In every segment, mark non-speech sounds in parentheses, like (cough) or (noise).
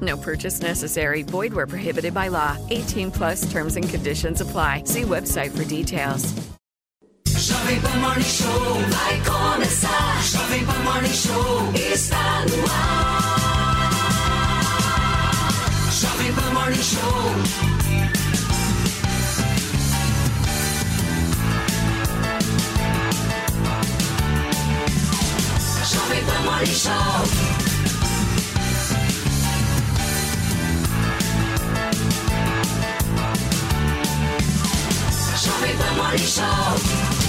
No purchase necessary. Void where prohibited by law. 18 plus terms and conditions apply. See website for details. Jovem Pan Morning Show vai começar. Jovem Pan Morning Show está no ar. Jovem Pan Morning Show. Jovem Pan Morning Show. Jovem Pan Morning Show.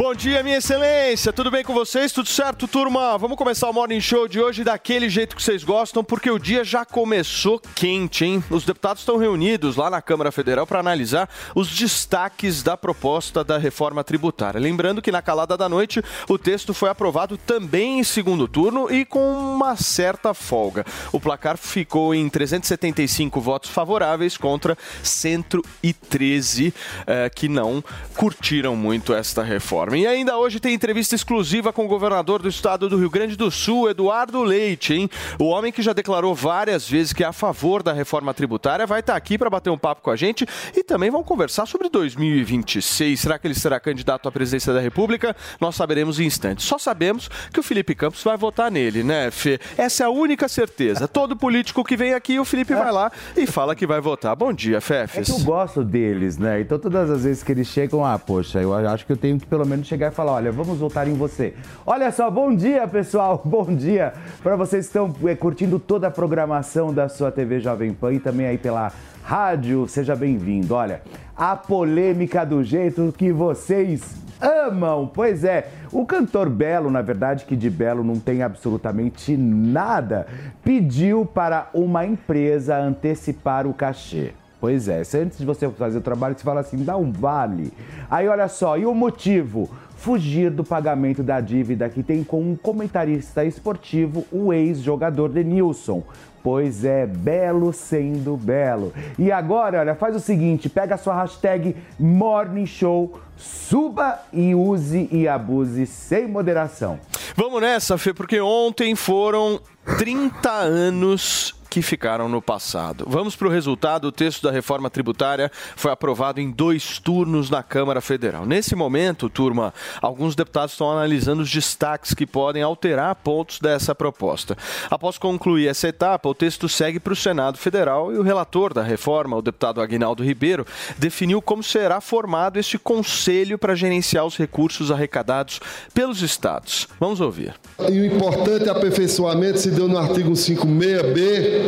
Bom dia, minha excelência. Tudo bem com vocês? Tudo certo, turma? Vamos começar o Morning Show de hoje daquele jeito que vocês gostam, porque o dia já começou quente, hein? Os deputados estão reunidos lá na Câmara Federal para analisar os destaques da proposta da reforma tributária. Lembrando que na calada da noite o texto foi aprovado também em segundo turno e com uma certa folga. O placar ficou em 375 votos favoráveis contra 113 eh, que não curtiram muito esta reforma. E ainda hoje tem entrevista exclusiva com o governador do estado do Rio Grande do Sul, Eduardo Leite, hein? O homem que já declarou várias vezes que é a favor da reforma tributária vai estar aqui para bater um papo com a gente e também vamos conversar sobre 2026. Será que ele será candidato à presidência da República? Nós saberemos em instantes. Só sabemos que o Felipe Campos vai votar nele, né, Fê? Essa é a única certeza. Todo político que vem aqui, o Felipe vai lá e fala que vai votar. Bom dia, É Fefes. que eu gosto deles, né? Então todas as vezes que eles chegam, ah, poxa, eu acho que eu tenho que pelo menos chegar e falar, olha, vamos votar em você. Olha só, bom dia, pessoal, (laughs) bom dia para vocês que estão é, curtindo toda a programação da sua TV Jovem Pan e também aí pela rádio, seja bem-vindo. Olha, a polêmica do jeito que vocês amam. Pois é, o cantor Belo, na verdade, que de Belo não tem absolutamente nada, pediu para uma empresa antecipar o cachê. Pois é, se antes de você fazer o trabalho, você fala assim, dá um vale. Aí olha só, e o motivo? Fugir do pagamento da dívida que tem com um comentarista esportivo, o ex-jogador Denilson. Pois é, belo sendo belo. E agora, olha, faz o seguinte, pega a sua hashtag Morning Show, suba e use e abuse sem moderação. Vamos nessa, Fê, porque ontem foram 30 anos que ficaram no passado. Vamos para o resultado. O texto da reforma tributária foi aprovado em dois turnos na Câmara Federal. Nesse momento, turma, alguns deputados estão analisando os destaques que podem alterar pontos dessa proposta. Após concluir essa etapa, o texto segue para o Senado Federal e o relator da reforma, o deputado Aguinaldo Ribeiro, definiu como será formado este conselho para gerenciar os recursos arrecadados pelos estados. Vamos ouvir. E o importante aperfeiçoamento se deu no artigo 56B,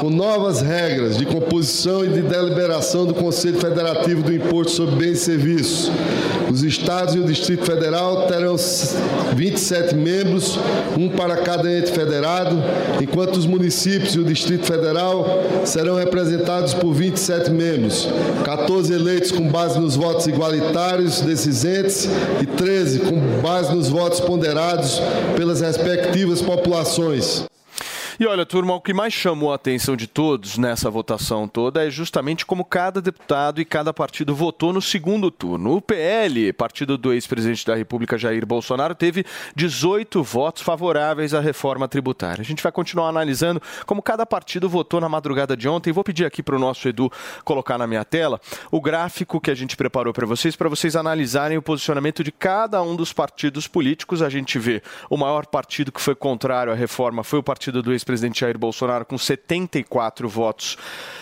com novas regras de composição e de deliberação do Conselho Federativo do Imposto sobre Bens e Serviços. Os estados e o Distrito Federal terão 27 membros, um para cada ente federado, enquanto os municípios e o Distrito Federal serão representados por 27 membros, 14 eleitos com base nos votos igualitários desses entes e 13 com base nos votos ponderados pelas respectivas populações. E olha, turma, o que mais chamou a atenção de todos nessa votação toda é justamente como cada deputado e cada partido votou no segundo turno. O PL, partido do ex-presidente da República Jair Bolsonaro, teve 18 votos favoráveis à reforma tributária. A gente vai continuar analisando como cada partido votou na madrugada de ontem. Vou pedir aqui para o nosso Edu colocar na minha tela o gráfico que a gente preparou para vocês, para vocês analisarem o posicionamento de cada um dos partidos políticos. A gente vê o maior partido que foi contrário à reforma foi o partido do ex ex-presidente Jair Bolsonaro com 74 votos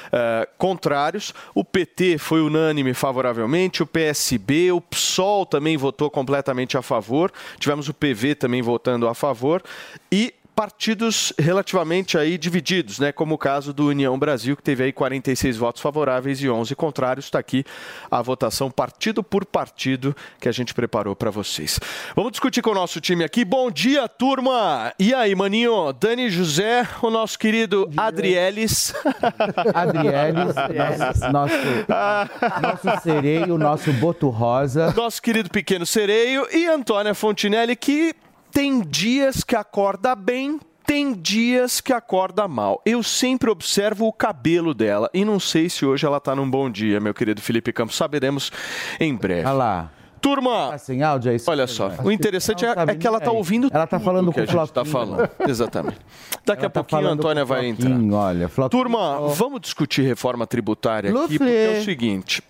uh, contrários. O PT foi unânime favoravelmente, o PSB, o PSOL também votou completamente a favor. Tivemos o PV também votando a favor e partidos relativamente aí divididos, né? Como o caso do União Brasil, que teve aí 46 votos favoráveis e 11 contrários. Está aqui a votação partido por partido que a gente preparou para vocês. Vamos discutir com o nosso time aqui. Bom dia, turma! E aí, maninho? Dani José, o nosso querido Adrielis. (laughs) Adrielis, nosso, nosso, nosso sereio, nosso boto rosa. Nosso querido pequeno sereio e Antônia Fontinelli, que tem dias que acorda bem, tem dias que acorda mal. Eu sempre observo o cabelo dela e não sei se hoje ela está num bom dia, meu querido Felipe Campos. Saberemos em breve. Olha lá. Turma, sem áudio, é isso? olha só, o interessante é, é que ela está ouvindo Ela tá falando que a gente está falando. Exatamente. Daqui Ela a tá pouquinho a Antônia vai entrar. Olha. Turma, vamos discutir reforma tributária aqui, porque é o seguinte.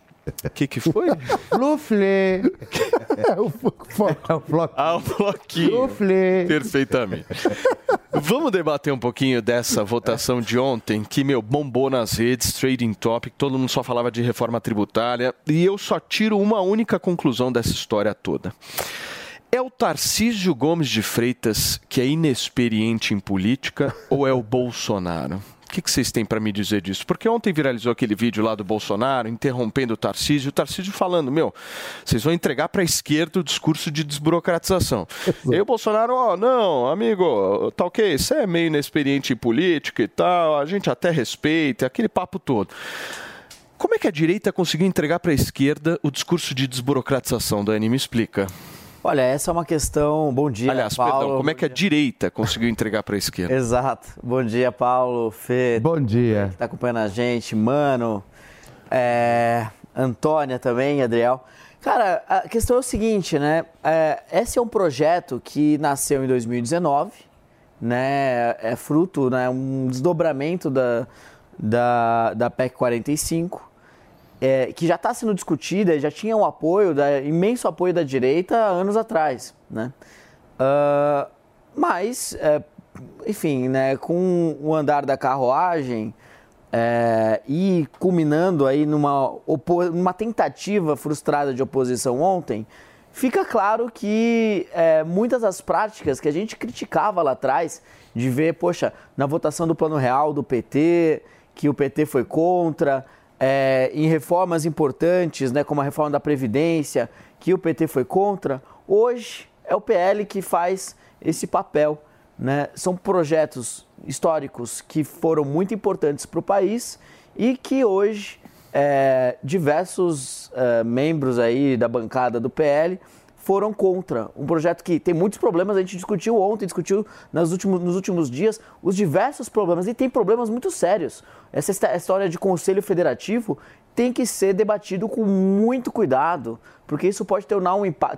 O que, que foi? (laughs) Flufle. É o Floquinho. Ah, o bloquinho. Flufle. Perfeitamente. Vamos debater um pouquinho dessa votação de ontem, que, meu, bombou nas redes, trading topic, todo mundo só falava de reforma tributária, e eu só tiro uma única conclusão dessa história toda. É o Tarcísio Gomes de Freitas que é inexperiente em política ou é o Bolsonaro? O que, que vocês têm para me dizer disso? Porque ontem viralizou aquele vídeo lá do Bolsonaro interrompendo o Tarcísio, o Tarcísio falando: meu, vocês vão entregar para a esquerda o discurso de desburocratização. E aí o Bolsonaro, ó, não, amigo, tá ok, você é meio inexperiente em política e tal, a gente até respeita, aquele papo todo. Como é que a direita conseguiu entregar para a esquerda o discurso de desburocratização, Dani? Me explica. Olha, essa é uma questão. Bom dia, Aliás, Paulo. perdão, como é que a direita conseguiu entregar para a esquerda? (laughs) Exato. Bom dia, Paulo, Fê, Bom dia. que tá acompanhando a gente, Mano, é, Antônia também, Adriel. Cara, a questão é o seguinte, né? É, esse é um projeto que nasceu em 2019, né? É fruto, né? Um desdobramento da, da, da PEC 45, é, que já está sendo discutida, já tinha um apoio, da, imenso apoio da direita anos atrás, né? Ah, mas, é, enfim, né, com o andar da carruagem é, e culminando aí numa, numa tentativa frustrada de oposição ontem, fica claro que é, muitas das práticas que a gente criticava lá atrás, de ver, poxa, na votação do Plano Real do PT, que o PT foi contra, é, em reformas importantes, né, como a reforma da Previdência, que o PT foi contra, hoje é o PL que faz esse papel. Né? São projetos históricos que foram muito importantes para o país e que hoje é, diversos é, membros aí da bancada do PL foram contra. Um projeto que tem muitos problemas, a gente discutiu ontem, discutiu nas últimos, nos últimos dias os diversos problemas e tem problemas muito sérios. Essa histó- história de conselho federativo tem que ser debatido com muito cuidado, porque isso pode ter um,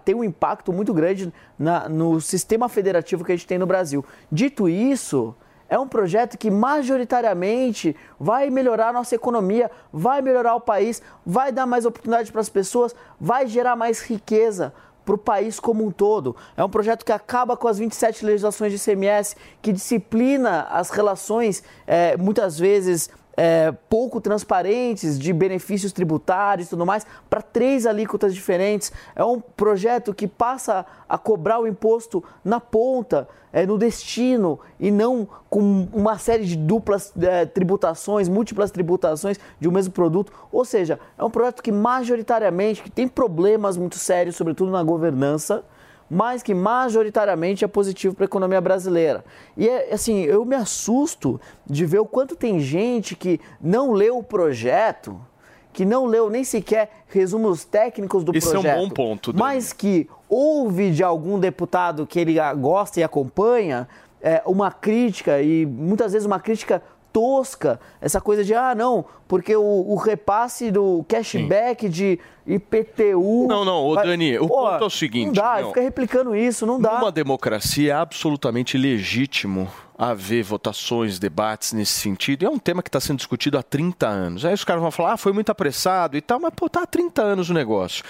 ter um impacto muito grande na- no sistema federativo que a gente tem no Brasil. Dito isso, é um projeto que majoritariamente vai melhorar a nossa economia, vai melhorar o país, vai dar mais oportunidade para as pessoas, vai gerar mais riqueza para o país como um todo. É um projeto que acaba com as 27 legislações de ICMS, que disciplina as relações, eh, muitas vezes é, pouco transparentes de benefícios tributários e tudo mais para três alíquotas diferentes. É um projeto que passa a cobrar o imposto na ponta, é, no destino e não com uma série de duplas é, tributações, múltiplas tributações de um mesmo produto. Ou seja, é um projeto que majoritariamente que tem problemas muito sérios, sobretudo na governança mas que majoritariamente é positivo para a economia brasileira. E é assim, eu me assusto de ver o quanto tem gente que não leu o projeto, que não leu nem sequer resumos técnicos do Isso é um projeto. bom ponto. Mas que ouve de algum deputado que ele gosta e acompanha é, uma crítica, e muitas vezes uma crítica tosca, essa coisa de, ah, não, porque o, o repasse do cashback de IPTU... Não, não, ô vai- Dani, o Pô, ponto é o seguinte, Não dá, não. fica replicando isso, não dá. Numa democracia é absolutamente legítimo haver votações, debates nesse sentido. E é um tema que está sendo discutido há 30 anos. Aí os caras vão falar, ah, foi muito apressado e tal, mas pô, tá há 30 anos o negócio.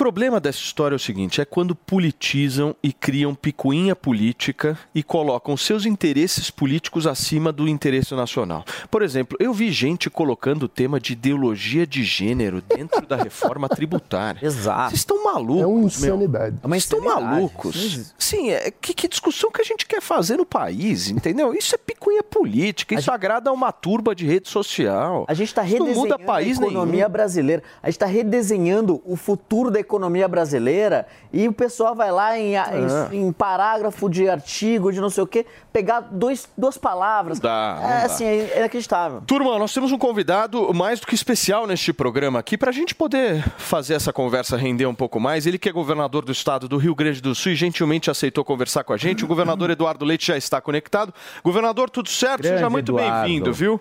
O problema dessa história é o seguinte: é quando politizam e criam picuinha política e colocam seus interesses políticos acima do interesse nacional. Por exemplo, eu vi gente colocando o tema de ideologia de gênero dentro da reforma tributária. Exato. Vocês estão malucos. É uma meu. insanidade. É uma Vocês estão malucos. Sim, é, que, que discussão que a gente quer fazer no país, entendeu? Isso é picuinha política, isso agrada a uma turba de rede social. A gente está redesenhando muda país a economia nenhum. brasileira. A gente está redesenhando o futuro da economia brasileira e o pessoal vai lá em, É. em- em parágrafo de artigo, de não sei o quê, pegar dois, duas palavras. Dá, é dá. assim, é inacreditável. Turma, nós temos um convidado mais do que especial neste programa aqui para a gente poder fazer essa conversa render um pouco mais. Ele que é governador do estado do Rio Grande do Sul e gentilmente aceitou conversar com a gente. O governador Eduardo Leite já está conectado. Governador, tudo certo? Seja Grande muito Eduardo. bem-vindo, viu?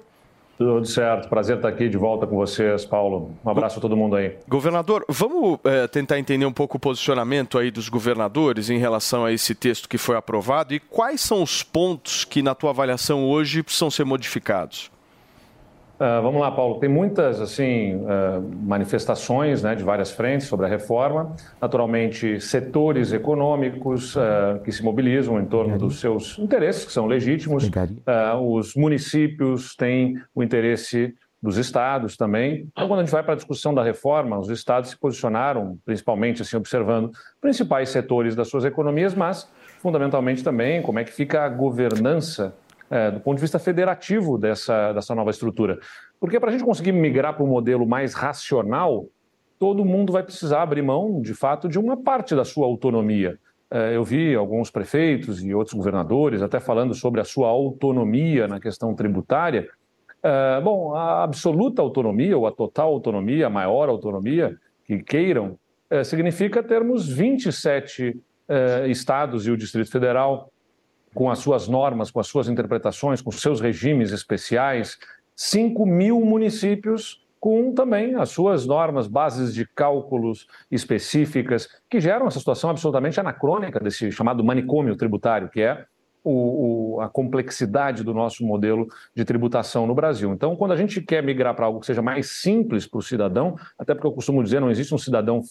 Tudo certo, prazer estar aqui de volta com vocês, Paulo. Um abraço a todo mundo aí. Governador, vamos eh, tentar entender um pouco o posicionamento aí dos governadores em relação a esse texto que foi aprovado e quais são os pontos que, na tua avaliação hoje, precisam ser modificados. Ah, vamos lá, Paulo. Tem muitas assim ah, manifestações né, de várias frentes sobre a reforma. Naturalmente, setores econômicos ah, que se mobilizam em torno dos seus interesses, que são legítimos. Os municípios têm o interesse dos estados também. Então, quando a gente vai para a discussão da reforma, os estados se posicionaram, principalmente assim observando principais setores das suas economias, mas fundamentalmente também como é que fica a governança eh, do ponto de vista federativo dessa, dessa nova estrutura. Porque para a gente conseguir migrar para um modelo mais racional, todo mundo vai precisar abrir mão, de fato, de uma parte da sua autonomia. Eh, Eu vi alguns prefeitos e outros governadores até falando sobre a sua autonomia na questão tributária. Eh, Bom, a absoluta autonomia, ou a total autonomia, a maior autonomia que queiram, eh, significa termos 27 eh, estados e o Distrito Federal com as suas normas, com as suas interpretações, com seus regimes especiais, 5 mil municípios com também as suas normas, bases de cálculos específicas, que geram essa situação absolutamente anacrônica desse chamado manicômio tributário, que é o- o- a complexidade do nosso modelo de tributação no Brasil. Então, quando a gente quer migrar para algo que seja mais simples para o cidadão, até porque eu costumo dizer, não existe um cidadão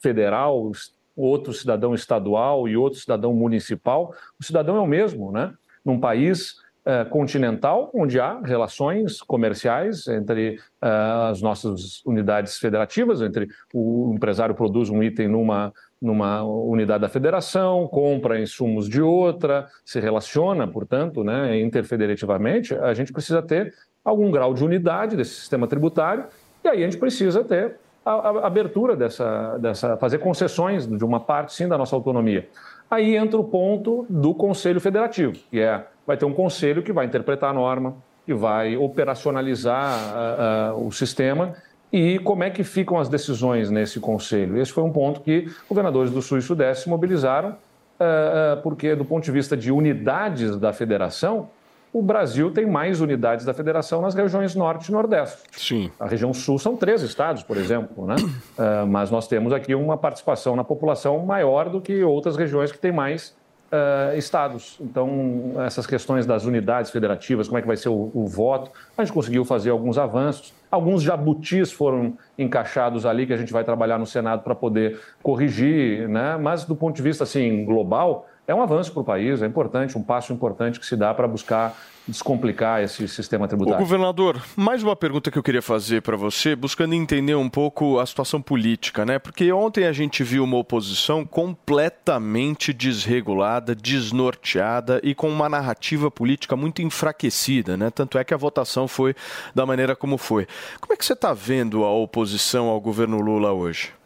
federal, outro cidadão estadual e outro cidadão municipal, o cidadão é o mesmo, né? Num país eh, continental, onde há relações comerciais entre eh, as nossas unidades federativas, entre o empresário produz um item numa, numa unidade da federação, compra insumos de outra, se relaciona, portanto, né, interfederativamente, a gente precisa ter algum grau de unidade desse sistema tributário e aí a gente precisa ter a, a abertura dessa, dessa, fazer concessões de uma parte, sim, da nossa autonomia. Aí entra o ponto do Conselho Federativo, que é, vai ter um conselho que vai interpretar a norma, que vai operacionalizar ah, ah, o sistema e como é que ficam as decisões nesse conselho. Esse foi um ponto que governadores do Sul e Sudeste se mobilizaram, ah, porque do ponto de vista de unidades da federação, o Brasil tem mais unidades da federação nas regiões Norte e Nordeste. Sim. A região sul são três estados, por exemplo, né? (clears throat) Ah, mas nós temos aqui uma participação na população maior do que outras regiões que têm mais ah, estados. Então, essas questões das unidades federativas, como é que vai ser o, o voto, a gente conseguiu fazer alguns avanços. Alguns jabutis foram encaixados ali que a gente vai trabalhar no Senado para poder corrigir, né? Mas do ponto de vista assim global, é um avanço para o país, é importante, um passo importante que se dá para buscar descomplicar esse sistema tributário. governador, mais uma pergunta que eu queria fazer para você, buscando entender um pouco a situação política, né? Porque ontem a gente viu uma oposição completamente desregulada, desnorteada e com uma narrativa política muito enfraquecida, né? Tanto é que a votação foi da maneira como foi. Como é que você está vendo a oposição ao governo Lula hoje?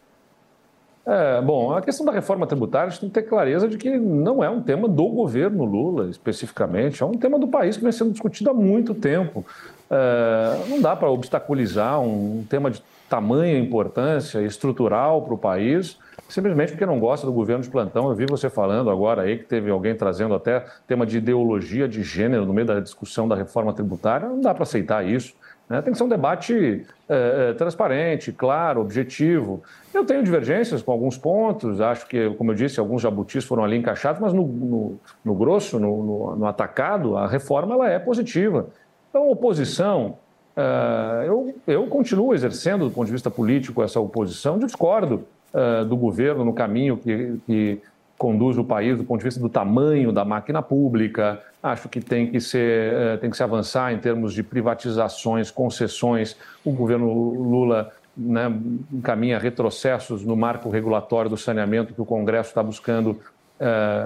É, bom, a questão da reforma tributária, a gente tem que ter clareza de que não é um tema do governo Lula, especificamente, é um tema do país que vem sendo discutido há muito tempo. É, não dá para obstaculizar um tema de tamanha importância estrutural para o país, simplesmente porque não gosta do governo de plantão. Eu vi você falando agora aí que teve alguém trazendo até tema de ideologia de gênero no meio da discussão da reforma tributária. Não dá para aceitar isso. Né? Tem que ser um debate é, é, transparente, claro, objetivo. Eu tenho divergências com alguns pontos, acho que, como eu disse, alguns jabutis foram ali encaixados, mas no, no, no grosso, no, no, atacado, a reforma ela é positiva. Então, oposição, é, eu, eu continuo exercendo, do ponto de vista político, essa oposição, discordo uh, do governo no caminho que, que conduz o país do ponto de vista do tamanho da máquina pública. Acho que tem que, ser, uh, tem que se avançar em termos de privatizações, concessões. O governo Lula né, encaminha retrocessos no marco regulatório do saneamento que o Congresso está buscando é,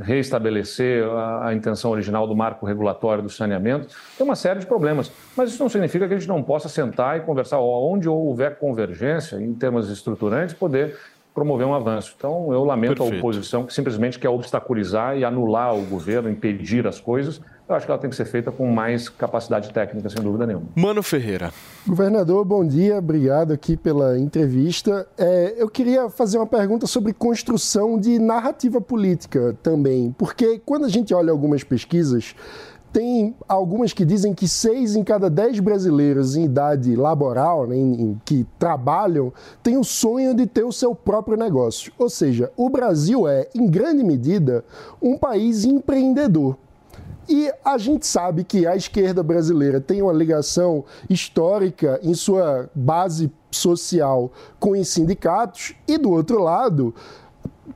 reestabelecer a, a, intenção original do marco regulatório do saneamento. Tem uma série de problemas, mas isso não significa que a gente não possa sentar e conversar, onde houver convergência em termos estruturantes, poder promover um avanço. Então, eu lamento Perfeito. a oposição que simplesmente quer obstaculizar e anular o governo, impedir as coisas. Eu acho que ela tem que ser feita com mais capacidade técnica, sem dúvida nenhuma. Mano Ferreira. Governador, bom dia, obrigado aqui pela entrevista. É, eu queria fazer uma pergunta sobre construção de narrativa política também, porque quando a gente olha algumas pesquisas, tem algumas que dizem que seis em cada dez brasileiros em idade laboral, né, em, que trabalham, têm o sonho de ter o seu próprio negócio. Ou seja, o Brasil é, em grande medida, um país empreendedor. E a gente sabe que a esquerda brasileira tem uma ligação histórica em sua base social com os sindicatos, e do outro lado,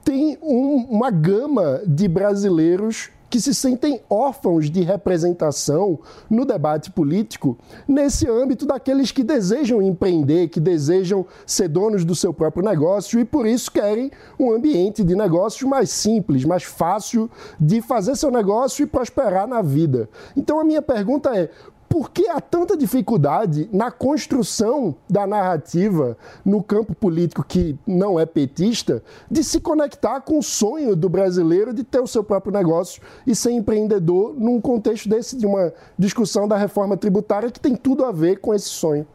tem um, uma gama de brasileiros que se sentem órfãos de representação no debate político, nesse âmbito daqueles que desejam empreender, que desejam ser donos do seu próprio negócio e por isso querem um ambiente de negócios mais simples, mais fácil de fazer seu negócio e prosperar na vida. Então a minha pergunta é: por que há tanta dificuldade na construção da narrativa no campo político que não é petista de se conectar com o sonho do brasileiro de ter o seu próprio negócio e ser empreendedor num contexto desse de uma discussão da reforma tributária que tem tudo a ver com esse sonho?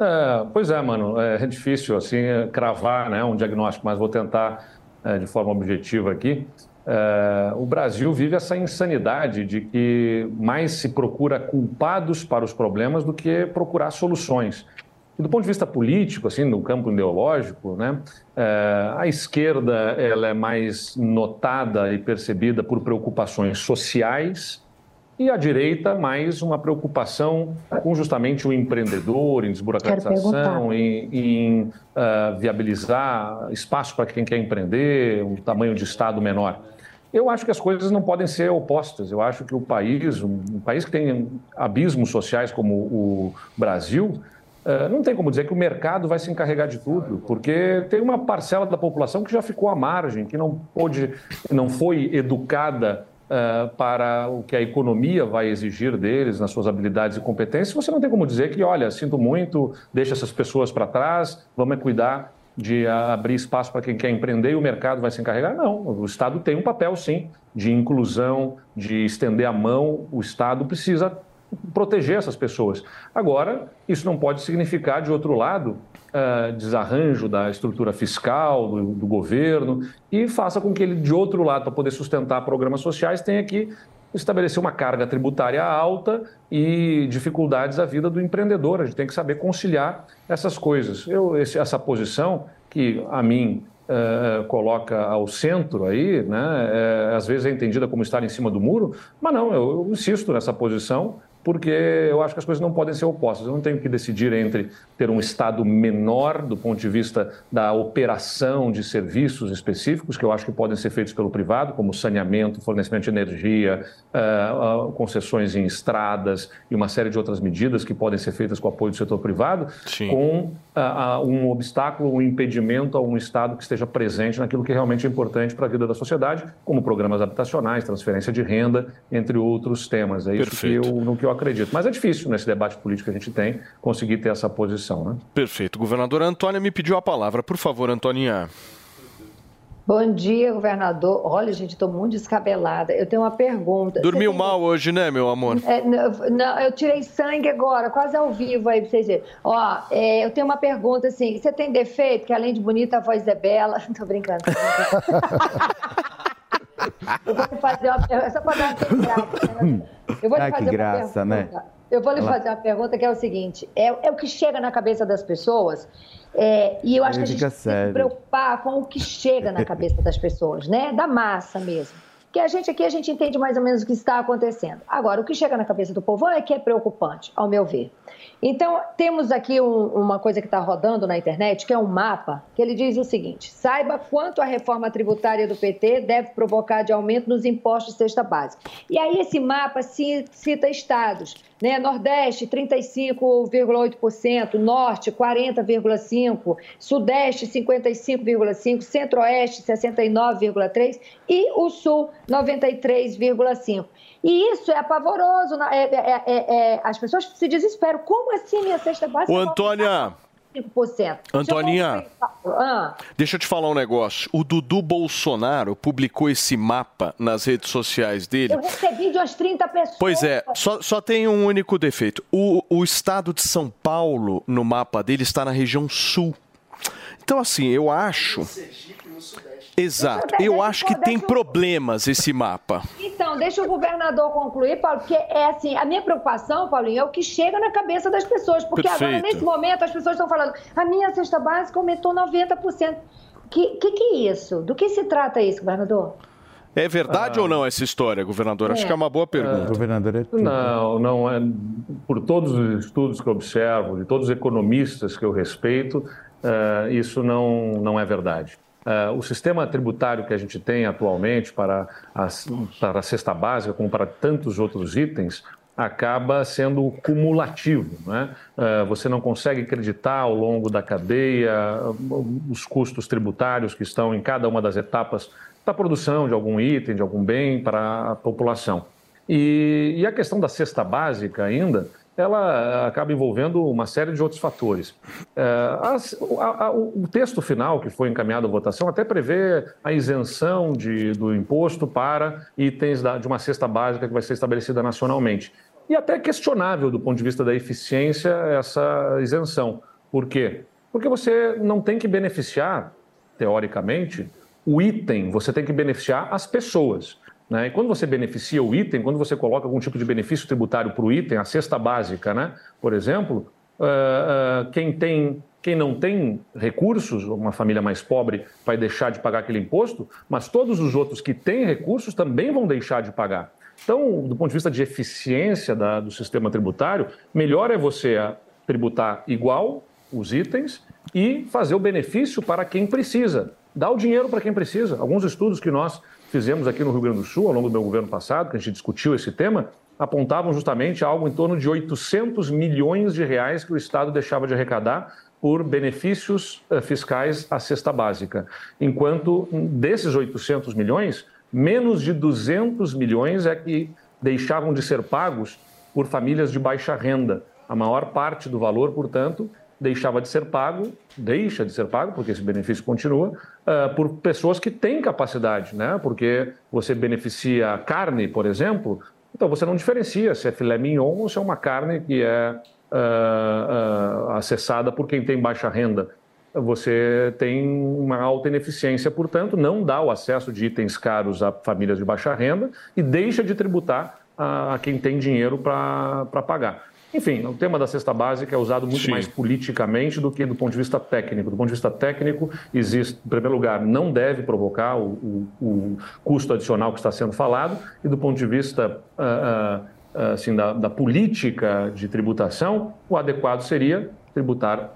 É, pois é, mano, é difícil assim cravar né, um diagnóstico, mas vou tentar é, de forma objetiva aqui. Uh, o Brasil vive essa insanidade de que mais se procura culpados para os problemas do que procurar soluções. E do ponto de vista político, assim, no campo ideológico, né, uh, a esquerda ela é mais notada e percebida por preocupações sociais e a direita mais uma preocupação com justamente o empreendedor, em desburocratização, em, em uh, viabilizar espaço para quem quer empreender, um tamanho de Estado menor. Eu acho que as coisas não podem ser opostas. Eu acho que o país, um país que tem abismos sociais como o Brasil, eh, não tem como dizer que o mercado vai se encarregar de tudo, porque tem uma parcela da população que já ficou à margem, que não pôde, não foi educada uh, para o que a economia vai exigir deles, nas suas habilidades e competências. Você não tem como dizer que, olha, sinto muito, deixa essas pessoas para trás, vamos cuidar de abrir espaço para quem quer empreender e o mercado vai se encarregar. Não, o Estado tem um papel, sim, de inclusão, de estender a mão. O Estado precisa proteger essas pessoas. Agora, isso não pode significar, de outro lado, uh, desarranjo da estrutura fiscal, do, do, governo, e faça com que ele, de outro lado, para poder sustentar programas sociais, tenha que estabelecer uma carga tributária alta e dificuldades à vida do empreendedor. A gente tem que saber conciliar essas coisas. Eu, esse, essa posição que a mim uh, coloca ao centro aí, né, é, às vezes é entendida como estar em cima do muro, mas não, eu, eu insisto nessa posição porque eu acho que as coisas não podem ser opostas. Eu não tenho que decidir entre ter um Estado menor do ponto de vista da operação de serviços específicos, que eu acho que podem ser feitos pelo privado, como saneamento, fornecimento de energia, uh, uh, concessões em estradas e uma série de outras medidas que podem ser feitas com apoio do setor privado, Sim. com uh, um obstáculo, um impedimento a um Estado que esteja presente naquilo que realmente é importante para a vida da sociedade, como programas habitacionais, transferência de renda, entre outros temas. É isso que eu, no que eu acredito. Mas é difícil nesse debate político que a gente tem conseguir ter essa posição. Né? Perfeito. Governadora Antônia me pediu a palavra. Por favor, Antoninha. Bom dia, governador. Olha, gente, estou muito descabelada. Eu tenho uma pergunta. Dormiu tem... mal hoje, né, meu amor? É, não, eu tirei sangue agora, quase ao vivo aí pra vocês verem. Ó, é, eu tenho uma pergunta assim: você tem defeito, que além de bonita, a voz é bela? (laughs) Tô brincando. (laughs) eu vou lhe fazer uma pergunta, só para dar uma graça. Né? Eu vou lhe ah, fazer que graça, uma pergunta. né? Eu vou lhe fazer uma pergunta que é o seguinte: é, é o que chega na cabeça das pessoas, é, e eu acho que a gente tem que se preocupar com o que chega na cabeça das pessoas, né? Da massa mesmo. Que a gente aqui a gente entende mais ou menos o que está acontecendo. Agora, o que chega na cabeça do povão é que é preocupante, ao meu ver. Então, temos aqui um, uma coisa que está rodando na internet, que é um mapa, que ele diz o seguinte: saiba quanto a reforma tributária do PT deve provocar de aumento nos impostos de cesta básica. E aí, esse mapa cita estados, né? Nordeste, 35,8%, Norte, 40,5%, Sudeste, 55,5%, Centro-Oeste, 69,3% e o Sul, 93,5%. E isso é apavoroso. É, é, é, é, as pessoas se desesperam. Como assim minha cesta básica? Ô, Antônia. 5%. Antoninha, ah. deixa eu te falar um negócio. O Dudu Bolsonaro publicou esse mapa nas redes sociais dele. Eu recebi de umas 30 pessoas. Pois é, só, só tem um único defeito. O, o estado de São Paulo, no mapa dele, está na região sul. Então, assim, eu acho. Exato. Eu acho que tem problemas esse mapa. Então, deixa o governador concluir, Paulo, porque é assim, a minha preocupação, Paulinho, é o que chega na cabeça das pessoas. Porque Perfeito. agora, nesse momento, as pessoas estão falando, a minha cesta básica aumentou 90%. Que, que que é isso? Do que se trata isso, governador? É verdade ah. ou não essa história, governador? É. Acho que é uma boa pergunta. É. Governador é tudo. Não, não é. Por todos os estudos que eu observo, de todos os economistas que eu respeito, uh, isso não, não é verdade. Uh, o sistema tributário que a gente tem atualmente para a, para a cesta básica, como para tantos outros itens, acaba sendo cumulativo. Né? Uh, você não consegue acreditar ao longo da cadeia os custos tributários que estão em cada uma das etapas da produção de algum item, de algum bem para a população. E, e a questão da cesta básica ainda, ela acaba envolvendo uma série de outros fatores. É, a, a, o texto final que foi encaminhado à votação até prevê a isenção de, do imposto para itens da, de uma cesta básica que vai ser estabelecida nacionalmente. E até questionável do ponto de vista da eficiência essa isenção. Por quê? Porque você não tem que beneficiar, teoricamente, o item, você tem que beneficiar as pessoas. Né? E quando você beneficia o item, quando você coloca algum tipo de benefício tributário para o item, a cesta básica, né? por exemplo, uh, uh, quem, tem, quem não tem recursos, uma família mais pobre, vai deixar de pagar aquele imposto, mas todos os outros que têm recursos também vão deixar de pagar. Então, do ponto de vista de eficiência da, do sistema tributário, melhor é você tributar igual os itens e fazer o benefício para quem precisa. Dar o dinheiro para quem precisa. Alguns estudos que nós fizemos aqui no Rio Grande do Sul, ao longo do meu governo passado, que a gente discutiu esse tema, apontavam justamente algo em torno de 800 milhões de reais que o Estado deixava de arrecadar por benefícios eh, fiscais à cesta básica. Enquanto desses 800 milhões, menos de 200 milhões é que deixavam de ser pagos por famílias de baixa renda. A maior parte do valor, portanto, deixava de ser pago, deixa de ser pago, porque esse benefício continua, uh, por pessoas que têm capacidade, né? Porque você beneficia carne, por exemplo, então você não diferencia se é filé mignon ou se é uma carne que é uh, uh, acessada por quem tem baixa renda. Você tem uma alta ineficiência, portanto, não dá o acesso de itens caros a famílias de baixa renda e deixa de tributar a, a quem tem dinheiro para pagar. Enfim, o tema da cesta básica é usado muito Sim. mais politicamente do que do ponto de vista técnico. Do ponto de vista técnico, existe, em primeiro lugar, não deve provocar o, o, o custo adicional que está sendo falado, e do ponto de vista uh, uh, assim, da, da política de tributação, o adequado seria tributar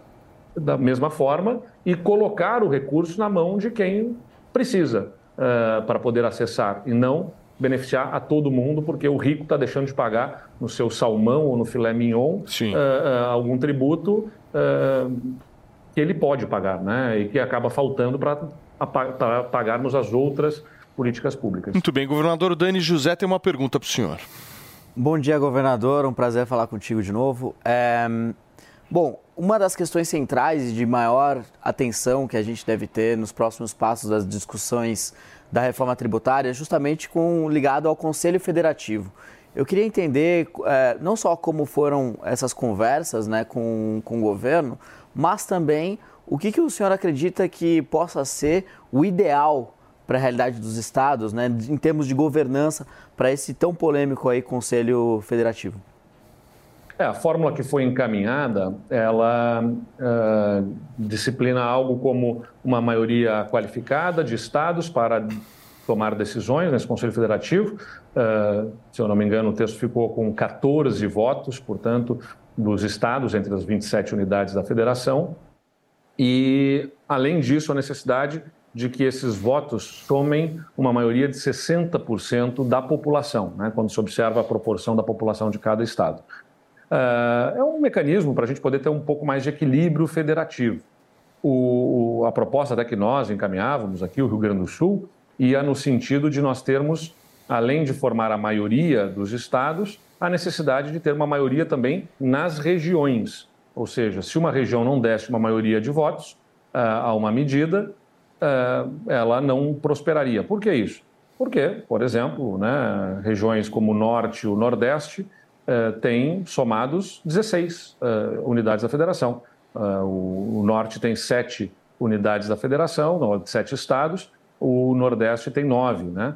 da mesma forma e colocar o recurso na mão de quem precisa uh, para poder acessar, e não beneficiar a todo mundo, porque o rico está deixando de pagar no seu salmão ou no filé mignon uh, uh, algum tributo uh, que ele pode pagar, né? E que acaba faltando para pagarmos as outras políticas públicas. Muito bem, governador Dani José tem uma pergunta para o senhor. Bom dia, governador. Um prazer falar contigo de novo. É... Bom, uma das questões centrais e de maior atenção que a gente deve ter nos próximos passos das discussões da reforma tributária, justamente com, ligado ao Conselho Federativo. Eu queria entender é, não só como foram essas conversas né, com, com o governo, mas também o que, que o senhor acredita que possa ser o ideal para a realidade dos estados, né, em termos de governança, para esse tão polêmico aí Conselho Federativo? É, a fórmula que foi encaminhada, ela uh, disciplina algo como uma maioria qualificada de estados para tomar decisões nesse Conselho Federativo. Uh, se eu não me engano, o texto ficou com 14 votos, portanto, dos estados entre as 27 unidades da federação. E, além disso, a necessidade de que esses votos somem uma maioria de 60% da população, né, quando se observa a proporção da população de cada estado. Uh, é um mecanismo para a gente poder ter um pouco mais de equilíbrio federativo. O, a proposta até que nós encaminhávamos aqui, o Rio Grande do Sul, ia no sentido de nós termos, além de formar a maioria dos estados, a necessidade de ter uma maioria também nas regiões. Ou seja, se uma região não desse uma maioria de votos uh, a uma medida, uh, ela não prosperaria. Por que isso? Porque, por exemplo, né, regiões como o Norte e o Nordeste uh, têm somados 16 unidades da federação. O, o, Norte tem sete unidades da federação, sete estados, o Nordeste tem nove, né?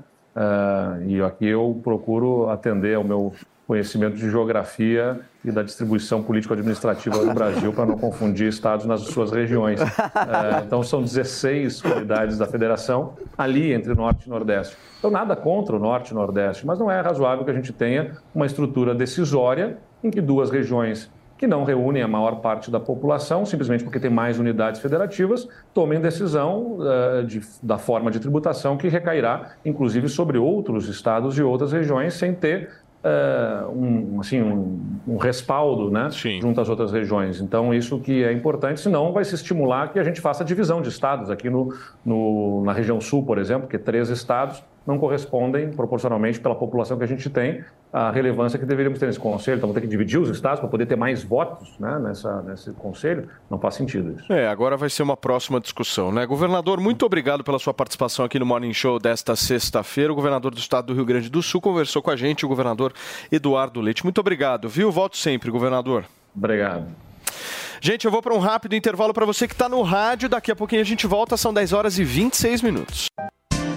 e aqui eu procuro atender ao meu conhecimento de geografia e da distribuição político-administrativa do Brasil para não confundir estados nas suas regiões. (laughs) É, então, são 16 unidades da federação ali entre Norte e Nordeste. Então, nada contra o Norte e Nordeste, mas não é razoável que a gente tenha uma estrutura decisória em que duas regiões que não reúnem a maior parte da população, simplesmente porque tem mais unidades federativas, tomem decisão uh, de, da forma de tributação que recairá, inclusive, sobre outros estados e outras regiões, sem ter uh, um, assim, um, um respaldo né, junto às outras regiões. Então, isso que é importante, senão vai se estimular que a gente faça divisão de estados. Aqui no, no, na região sul, por exemplo, que é três estados, não correspondem proporcionalmente pela população que a gente tem à relevância que deveríamos ter nesse conselho. Então, vamos ter que dividir os estados para poder ter mais votos né, nessa, nesse conselho. Não faz sentido isso. É, agora vai ser uma próxima discussão, né? Governador, muito obrigado pela sua participação aqui no Morning Show desta sexta-feira. O governador do estado do Rio Grande do Sul conversou com a gente, o governador Eduardo Leite. Muito obrigado, viu? Volto sempre, governador. Obrigado. Gente, eu vou para um rápido intervalo para você que está no rádio. Daqui a pouquinho a gente volta, são 10 horas e 26 minutos.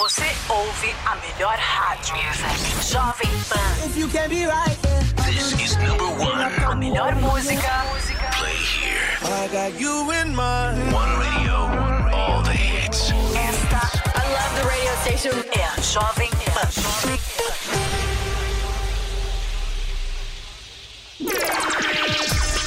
Você ouve a melhor rádio. Jovem Pan. If you can be right, This is number one. A melhor música. Play here. I got you in mind. One radio, all the hits. Esta, I love the radio station. É a Jovem Pan.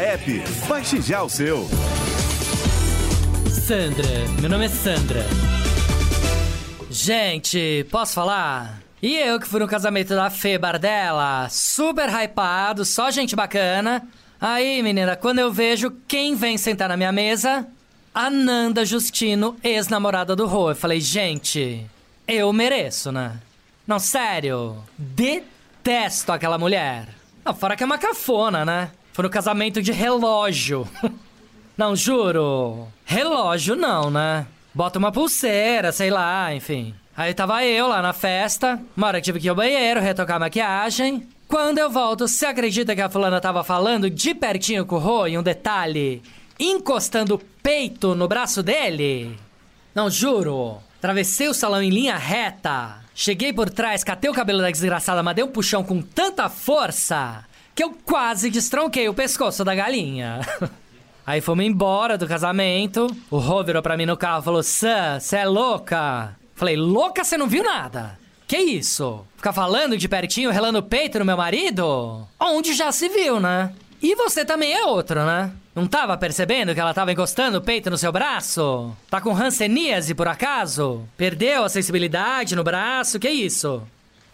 App. Baixe já o seu. Sandra, meu nome é Sandra. Gente, posso falar? E eu que fui no casamento da Fê Bardella, super hypado, só gente bacana. Aí, menina, quando eu vejo quem vem sentar na minha mesa, a Nanda Justino, ex-namorada do Rô. Eu falei, gente, eu mereço, né? Não, sério, detesto aquela mulher. Não, fora que é uma cafona, né? Foi no casamento de relógio. (laughs) Não, juro. Relógio não, né? Bota uma pulseira, sei lá, enfim. Aí tava eu lá na festa, uma hora que tive que ir ao banheiro, retocar a maquiagem. Quando eu volto, você acredita que a fulana tava falando de pertinho com o e um detalhe? encostando o peito no braço dele. Não, juro. Travessei o salão em linha reta. Cheguei por trás, catei o cabelo da desgraçada, mas dei um puxão com tanta força que eu quase destronquei o pescoço da galinha. (laughs) Aí fomos embora do casamento. O Rô virou pra mim no carro e falou: Sam, você é louca? Falei: Louca, você não viu nada? Que isso? Ficar falando de pertinho, relando o peito no meu marido? Onde já se viu, né? E você também é outro, né? Não tava percebendo que ela tava encostando o peito no seu braço? Tá com ranceníase por acaso? Perdeu a sensibilidade no braço? Que isso?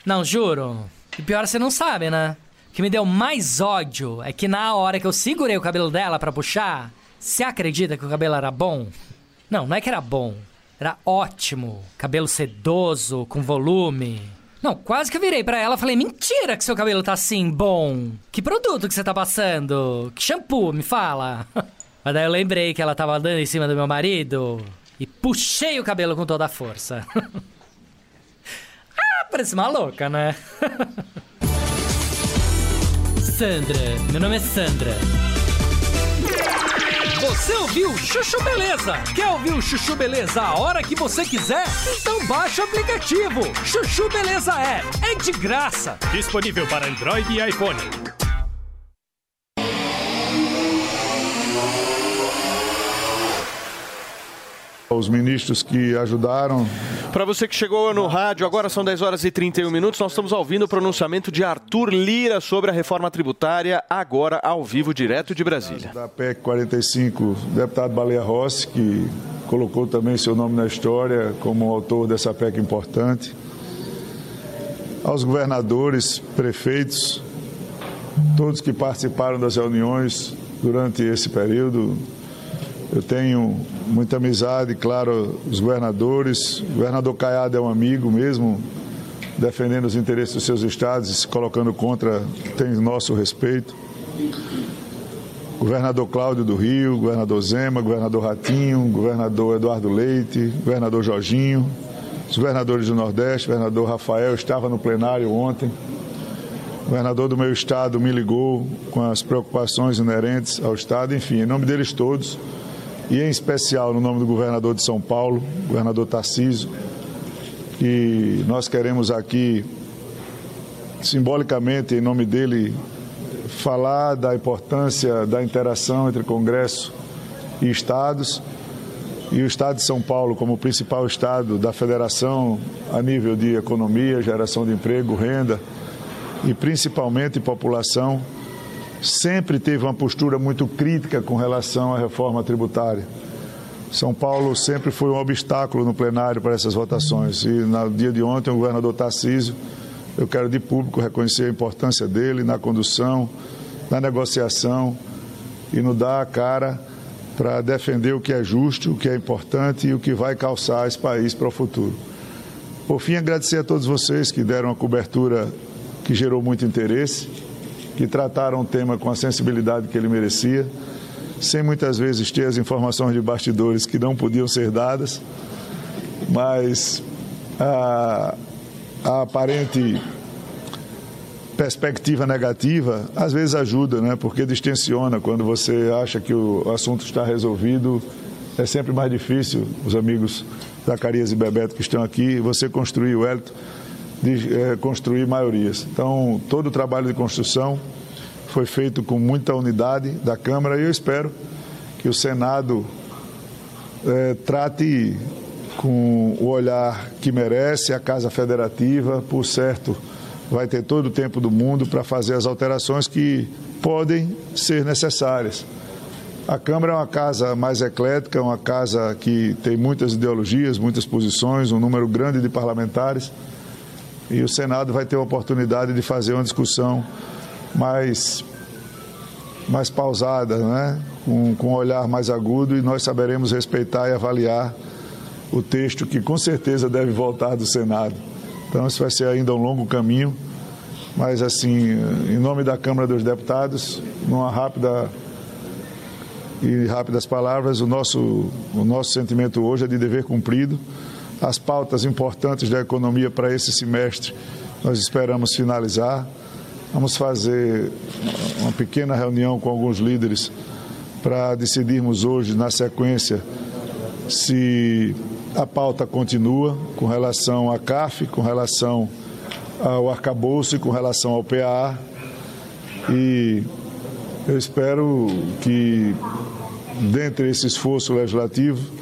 Não, juro. E pior você não sabe, né? O que me deu mais ódio é que na hora que eu segurei o cabelo dela pra puxar, você acredita que o cabelo era bom? Não, não é que era bom. Era ótimo. Cabelo sedoso, com volume. Não, quase que eu virei pra ela e falei: mentira que seu cabelo tá assim bom. Que produto que você tá passando? Que shampoo? Me fala. (laughs) Mas daí eu lembrei que ela tava andando em cima do meu marido e puxei o cabelo com toda a força. (laughs) ah, parece uma louca, né? (laughs) Sandra, meu nome é Sandra. Você ouviu Chuchu Beleza? Quer ouvir o Chuchu Beleza a hora que você quiser? Então baixa o aplicativo. Chuchu Beleza App. É de graça. Disponível para Android e iPhone. Os ministros que ajudaram. Para você que chegou no rádio, agora são 10 horas e 31 minutos. Nós estamos ouvindo o pronunciamento de Arthur Lira sobre a reforma tributária, agora ao vivo, direto de Brasília. Da PEC 45, deputado Baleia Rossi, que colocou também seu nome na história como autor dessa PEC importante. Aos governadores, prefeitos, todos que participaram das reuniões durante esse período, eu tenho muita amizade, claro, os governadores. O governador Caiado é um amigo mesmo, defendendo os interesses dos seus estados e se colocando contra, tem nosso respeito. Governador Cláudio do Rio, governador Zema, governador Ratinho, governador Eduardo Leite, governador Jorginho, os governadores do Nordeste, governador Rafael estava no plenário ontem. O governador do meu estado me ligou com as preocupações inerentes ao estado, enfim, em nome deles todos e em especial no nome do governador de São Paulo, governador Tarcísio, que nós queremos aqui, simbolicamente, em nome dele, falar da importância da interação entre Congresso e Estados, e o Estado de São Paulo como principal Estado da Federação a nível de economia, geração de emprego, renda e principalmente população sempre teve uma postura muito crítica com relação à reforma tributária. São Paulo sempre foi um obstáculo no plenário para essas votações. E no dia de ontem, o governador Tarcísio, eu quero de público reconhecer a importância dele na condução, na negociação e no dar a cara para defender o que é justo, o que é importante e o que vai calçar esse país para o futuro. Por fim, agradecer a todos vocês que deram a cobertura que gerou muito interesse que trataram o tema com a sensibilidade que ele merecia, sem muitas vezes ter as informações de bastidores que não podiam ser dadas, mas a, a aparente perspectiva negativa às vezes ajuda, né? porque distensiona quando você acha que o assunto está resolvido. É sempre mais difícil, os amigos Zacarias e Bebeto que estão aqui, você construir o Hélito de é, construir maiorias. Então, todo o trabalho de construção foi feito com muita unidade da Câmara e eu espero que o Senado é, trate com o olhar que merece a Casa Federativa, por certo, vai ter todo o tempo do mundo para fazer as alterações que podem ser necessárias. A Câmara é uma casa mais eclética, uma casa que tem muitas ideologias, muitas posições, um número grande de parlamentares e o Senado vai ter a oportunidade de fazer uma discussão mais, mais pausada, né? com, com um olhar mais agudo e nós saberemos respeitar e avaliar o texto que com certeza deve voltar do Senado. Então, isso vai ser ainda um longo caminho, mas, assim, em nome da Câmara dos Deputados, numa rápida e rápidas palavras, o nosso, o nosso sentimento hoje é de dever cumprido as pautas importantes da economia para esse semestre nós esperamos finalizar. Vamos fazer uma pequena reunião com alguns líderes para decidirmos hoje, na sequência, se a pauta continua com relação à CAF, com relação ao arcabouço e com relação ao PA. E eu espero que, dentre esse esforço legislativo,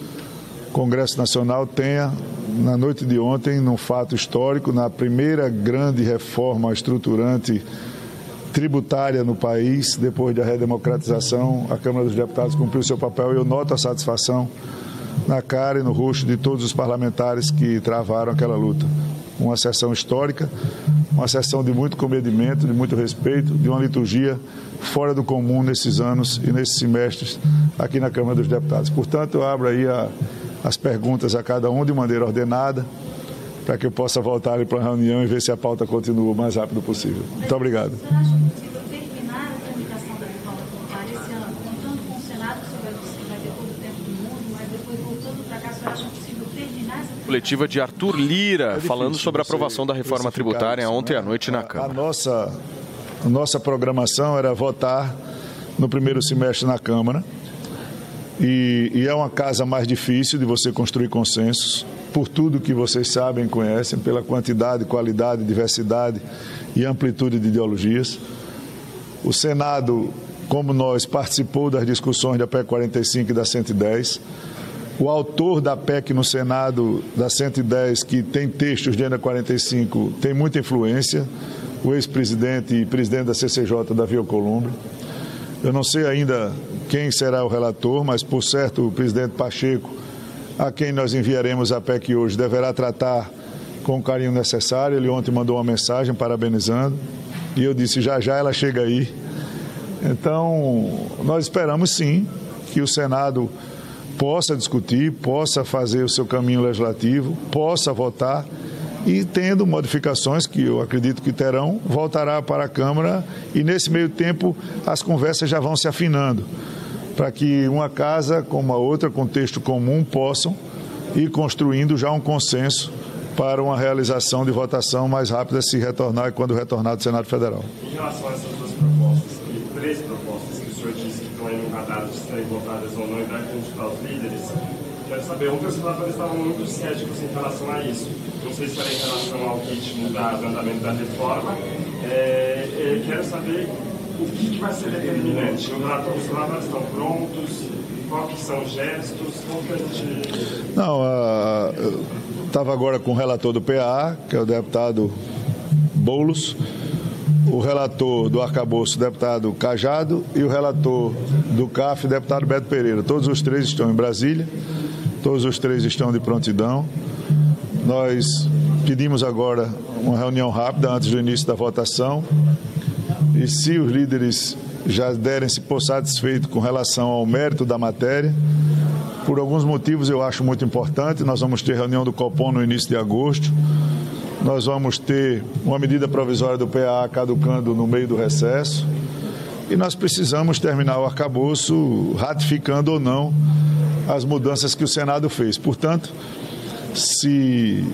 Congresso Nacional tenha, na noite de ontem, num fato histórico, na primeira grande reforma estruturante tributária no país, depois da redemocratização, a Câmara dos Deputados cumpriu seu papel e eu noto a satisfação na cara e no rosto de todos os parlamentares que travaram aquela luta. Uma sessão histórica, uma sessão de muito comedimento, de muito respeito, de uma liturgia fora do comum nesses anos e nesses semestres aqui na Câmara dos Deputados. Portanto, eu abro aí a, as perguntas a cada um de maneira ordenada, para que eu possa voltar ali para a reunião e ver se a pauta continua o mais rápido possível. Muito obrigado. Coletiva de Arthur Lira, falando sobre a aprovação da reforma tributária ontem à noite na A Câmara. nossa, a nossa programação era votar no primeiro semestre na Câmara. E, e é uma casa mais difícil de você construir consensos, por tudo que vocês sabem conhecem, pela quantidade, qualidade, diversidade e amplitude de ideologias. O Senado, como nós, participou das discussões da PEC 45 e da 110. O autor da PEC no Senado, da 110, que tem textos de da 45, tem muita influência, o ex-presidente e presidente da CCJ, Davi Alcolumbre. Eu não sei ainda quem será o relator, mas, por certo, o presidente Pacheco, a quem nós enviaremos a PEC hoje, deverá tratar com o carinho necessário. Ele ontem mandou uma mensagem parabenizando e eu disse: já já ela chega aí. Então, nós esperamos sim que o Senado possa discutir, possa fazer o seu caminho legislativo, possa votar e, tendo modificações que eu acredito que terão, voltará para a Câmara e, nesse meio tempo, as conversas já vão se afinando para que uma casa como a outra, com texto comum, possam ir construindo já um consenso para uma realização de votação mais rápida se retornar quando retornar do Senado Federal. Em relação a essas duas propostas, e três propostas que o senhor disse que estão aí no radar de serem votadas ou não e vai consultar os líderes, quero saber, ontem os senadores estavam muito céticos em relação a isso. Não sei se era em relação ao ritmo do andamento da reforma. É, é, quero saber o que, que vai ser determinante. Os relatórios estão prontos? Quais são os gestos? Não, estava agora com o relator do PA, que é o deputado Boulos, o relator do arcabouço, deputado Cajado, e o relator do CAF, deputado Beto Pereira. Todos os três estão em Brasília, todos os três estão de prontidão. Nós pedimos agora uma reunião rápida antes do início da votação. E se os líderes já derem-se por satisfeitos com relação ao mérito da matéria, por alguns motivos eu acho muito importante. Nós vamos ter reunião do Copom no início de agosto. Nós vamos ter uma medida provisória do PA caducando no meio do recesso. E nós precisamos terminar o arcabouço ratificando ou não as mudanças que o Senado fez. Portanto, se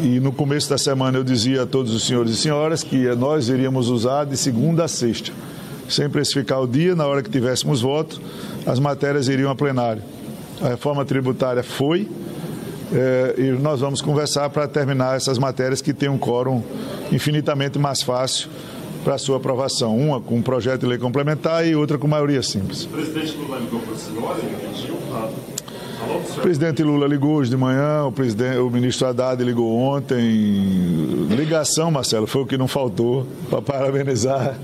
e no começo da semana eu dizia a todos os senhores e senhoras que nós iríamos usar de segunda a sexta, sem precificar o dia, na hora que tivéssemos voto, as matérias iriam a plenário. A reforma tributária foi eh, e nós vamos conversar para terminar essas matérias que têm um quórum infinitamente mais fácil para a sua aprovação. Uma com um projeto de lei complementar e outra com maioria simples. O presidente ligou para o senhor pediu para... O presidente Lula ligou hoje de manhã, o, presidente, o ministro Haddad ligou ontem. Ligação, Marcelo, foi o que não faltou para parabenizar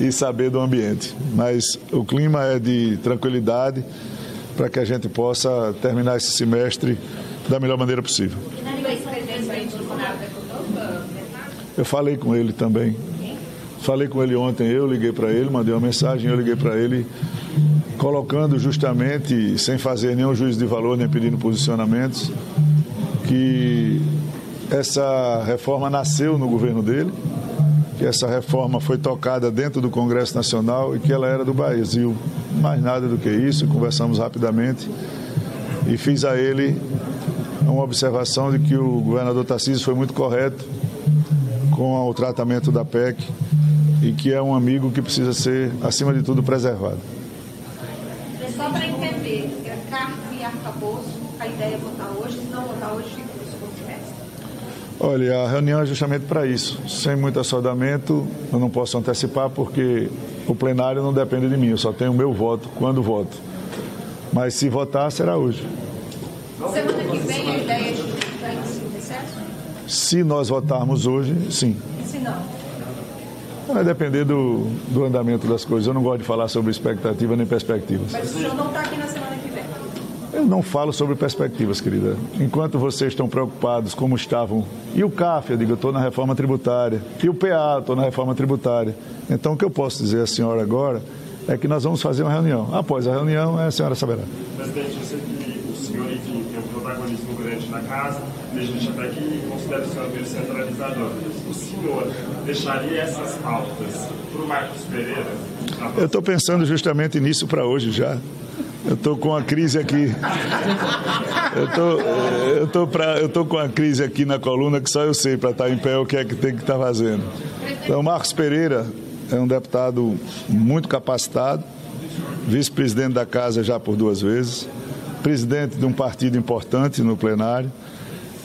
e saber do ambiente. Mas o clima é de tranquilidade para que a gente possa terminar esse semestre da melhor maneira possível. Eu falei com ele também. Falei com ele ontem, eu liguei para ele, mandei uma mensagem, eu liguei para ele, colocando justamente, sem fazer nenhum juízo de valor, nem pedindo posicionamentos, que essa reforma nasceu no governo dele, que essa reforma foi tocada dentro do Congresso Nacional e que ela era do Brasil. Mais nada do que isso, conversamos rapidamente e fiz a ele uma observação de que o governador Tarcísio foi muito correto com o tratamento da PEC e que é um amigo que precisa ser, acima de tudo, preservado. Só para entender, é CARF e arcabouço, a ideia é votar hoje, se não votar hoje, fica. Olha, a reunião é justamente para isso. Sem muito assodamento, eu não posso antecipar porque o plenário não depende de mim, eu só tenho o meu voto quando voto. Mas se votar, será hoje. Semana que vem a ideia é de votar em recesso? Se nós votarmos hoje, sim. E se não? Vai depender do, do andamento das coisas. Eu não gosto de falar sobre expectativa nem perspectivas. Mas o senhor não está aqui na semana que vem. Eu não falo sobre perspectivas, querida. Enquanto vocês estão preocupados como estavam, e o CAF, eu digo, eu estou na reforma tributária, e o PA, estou na reforma tributária. Então, o que eu posso dizer à senhora agora é que nós vamos fazer uma reunião. Após a reunião, a senhora saberá. Presidente, eu sei que o senhor, enfim, tem um protagonismo grande na casa, gente até que considera o senhor meio centralizador. O senhor deixaria essas pautas para o Marcos Pereira? Eu estou pensando justamente nisso para hoje já. Eu estou com a crise aqui. Eu tô, eu tô com a crise aqui na coluna que só eu sei para estar em pé o que é que tem que estar fazendo. Então, Marcos Pereira é um deputado muito capacitado, vice-presidente da casa já por duas vezes, presidente de um partido importante no plenário.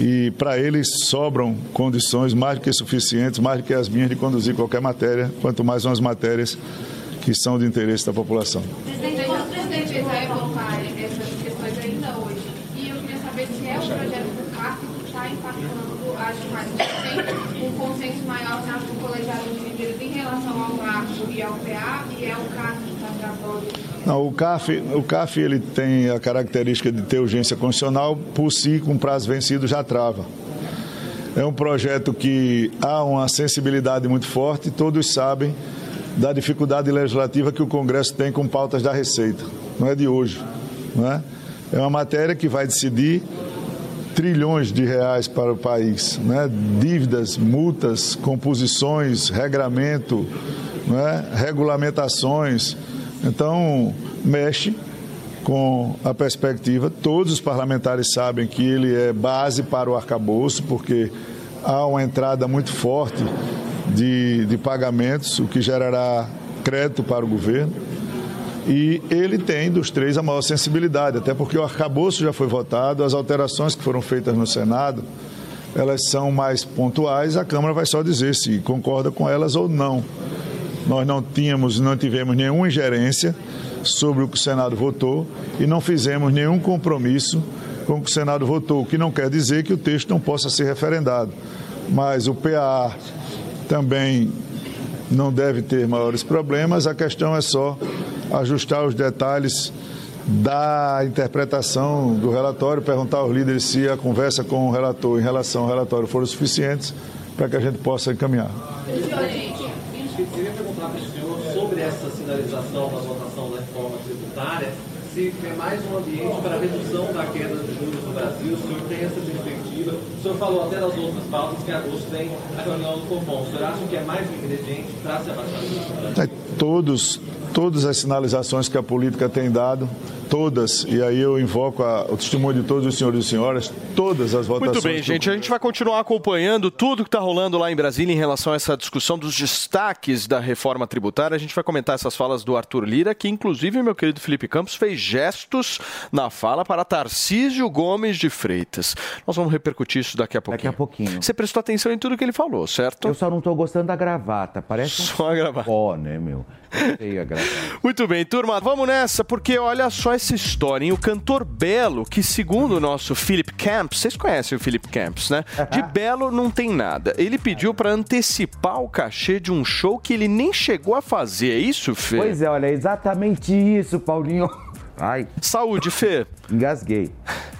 E para ele sobram condições mais do que suficientes, mais do que as minhas, de conduzir qualquer matéria, quanto mais umas matérias que são de interesse da população. Presidente, o presidente vai colocar essas questões ainda hoje. E eu queria saber se é o projeto do que está impactando demais. Tem um consenso maior no colegiado de líderes em relação ao marco e ao PA, e é o que. Não, o CAF, o CAF ele tem a característica de ter urgência constitucional, por si, com prazo vencido, já trava. É um projeto que há uma sensibilidade muito forte, todos sabem da dificuldade legislativa que o Congresso tem com pautas da Receita. Não é de hoje. Não é? é uma matéria que vai decidir trilhões de reais para o país, né? dívidas, multas, composições, regramento, né? regulamentações. Então, mexe com a perspectiva. Todos os parlamentares sabem que ele é base para o arcabouço, porque há uma entrada muito forte de, de pagamentos, o que gerará crédito para o governo. E ele tem, dos três, a maior sensibilidade, até porque o arcabouço já foi votado, as alterações que foram feitas no Senado, elas são mais pontuais, a Câmara vai só dizer se concorda com elas ou não. Nós não tínhamos, não tivemos nenhuma ingerência sobre o que o Senado votou e não fizemos nenhum compromisso com o que o Senado votou, o que não quer dizer que o texto não possa ser referendado. Mas o PA também não deve ter maiores problemas, a questão é só ajustar os detalhes da interpretação do relatório, perguntar aos líderes se a conversa com o relator em relação ao relatório foram suficientes para que a gente possa encaminhar. Queria perguntar para o senhor sobre essa sinalização da votação da reforma tributária, se é mais um ambiente para a redução da queda de juros no Brasil, o senhor tem essa perspectiva. O senhor falou até das outras pautas que em agosto tem a reunião do Copom. O senhor acha que é mais um ingrediente para se abaixar? É, todos, todas as sinalizações que a política tem dado, todas, e aí eu invoco a- o testemunho de todos os senhores e senhoras, todas as votações. Muito bem, gente. A gente vai continuar acompanhando tudo que está rolando lá em Brasília em relação a essa discussão dos destaques da reforma tributária. A gente vai comentar essas falas do Arthur Lira, que inclusive meu querido Felipe Campos fez gestos na fala para Tarcísio Gomes de Freitas. Nós vamos repercutir isso daqui a pouquinho. Daqui a pouquinho. Você prestou atenção em tudo que ele falou, certo? Eu só não tô gostando da gravata. Parece um Só a gravata. Ó, né, meu? A gravata. Muito bem, turma, vamos nessa, porque olha só essa história, hein? O cantor Belo, que segundo o nosso Philip Camps, vocês conhecem o Philip Camps, né? De Belo não tem nada. Ele pediu para antecipar o cachê de um show que ele nem chegou a fazer, é isso, Fê? Pois é, olha, é exatamente isso, Paulinho. (laughs) Ai. Saúde, Fê. Engasguei.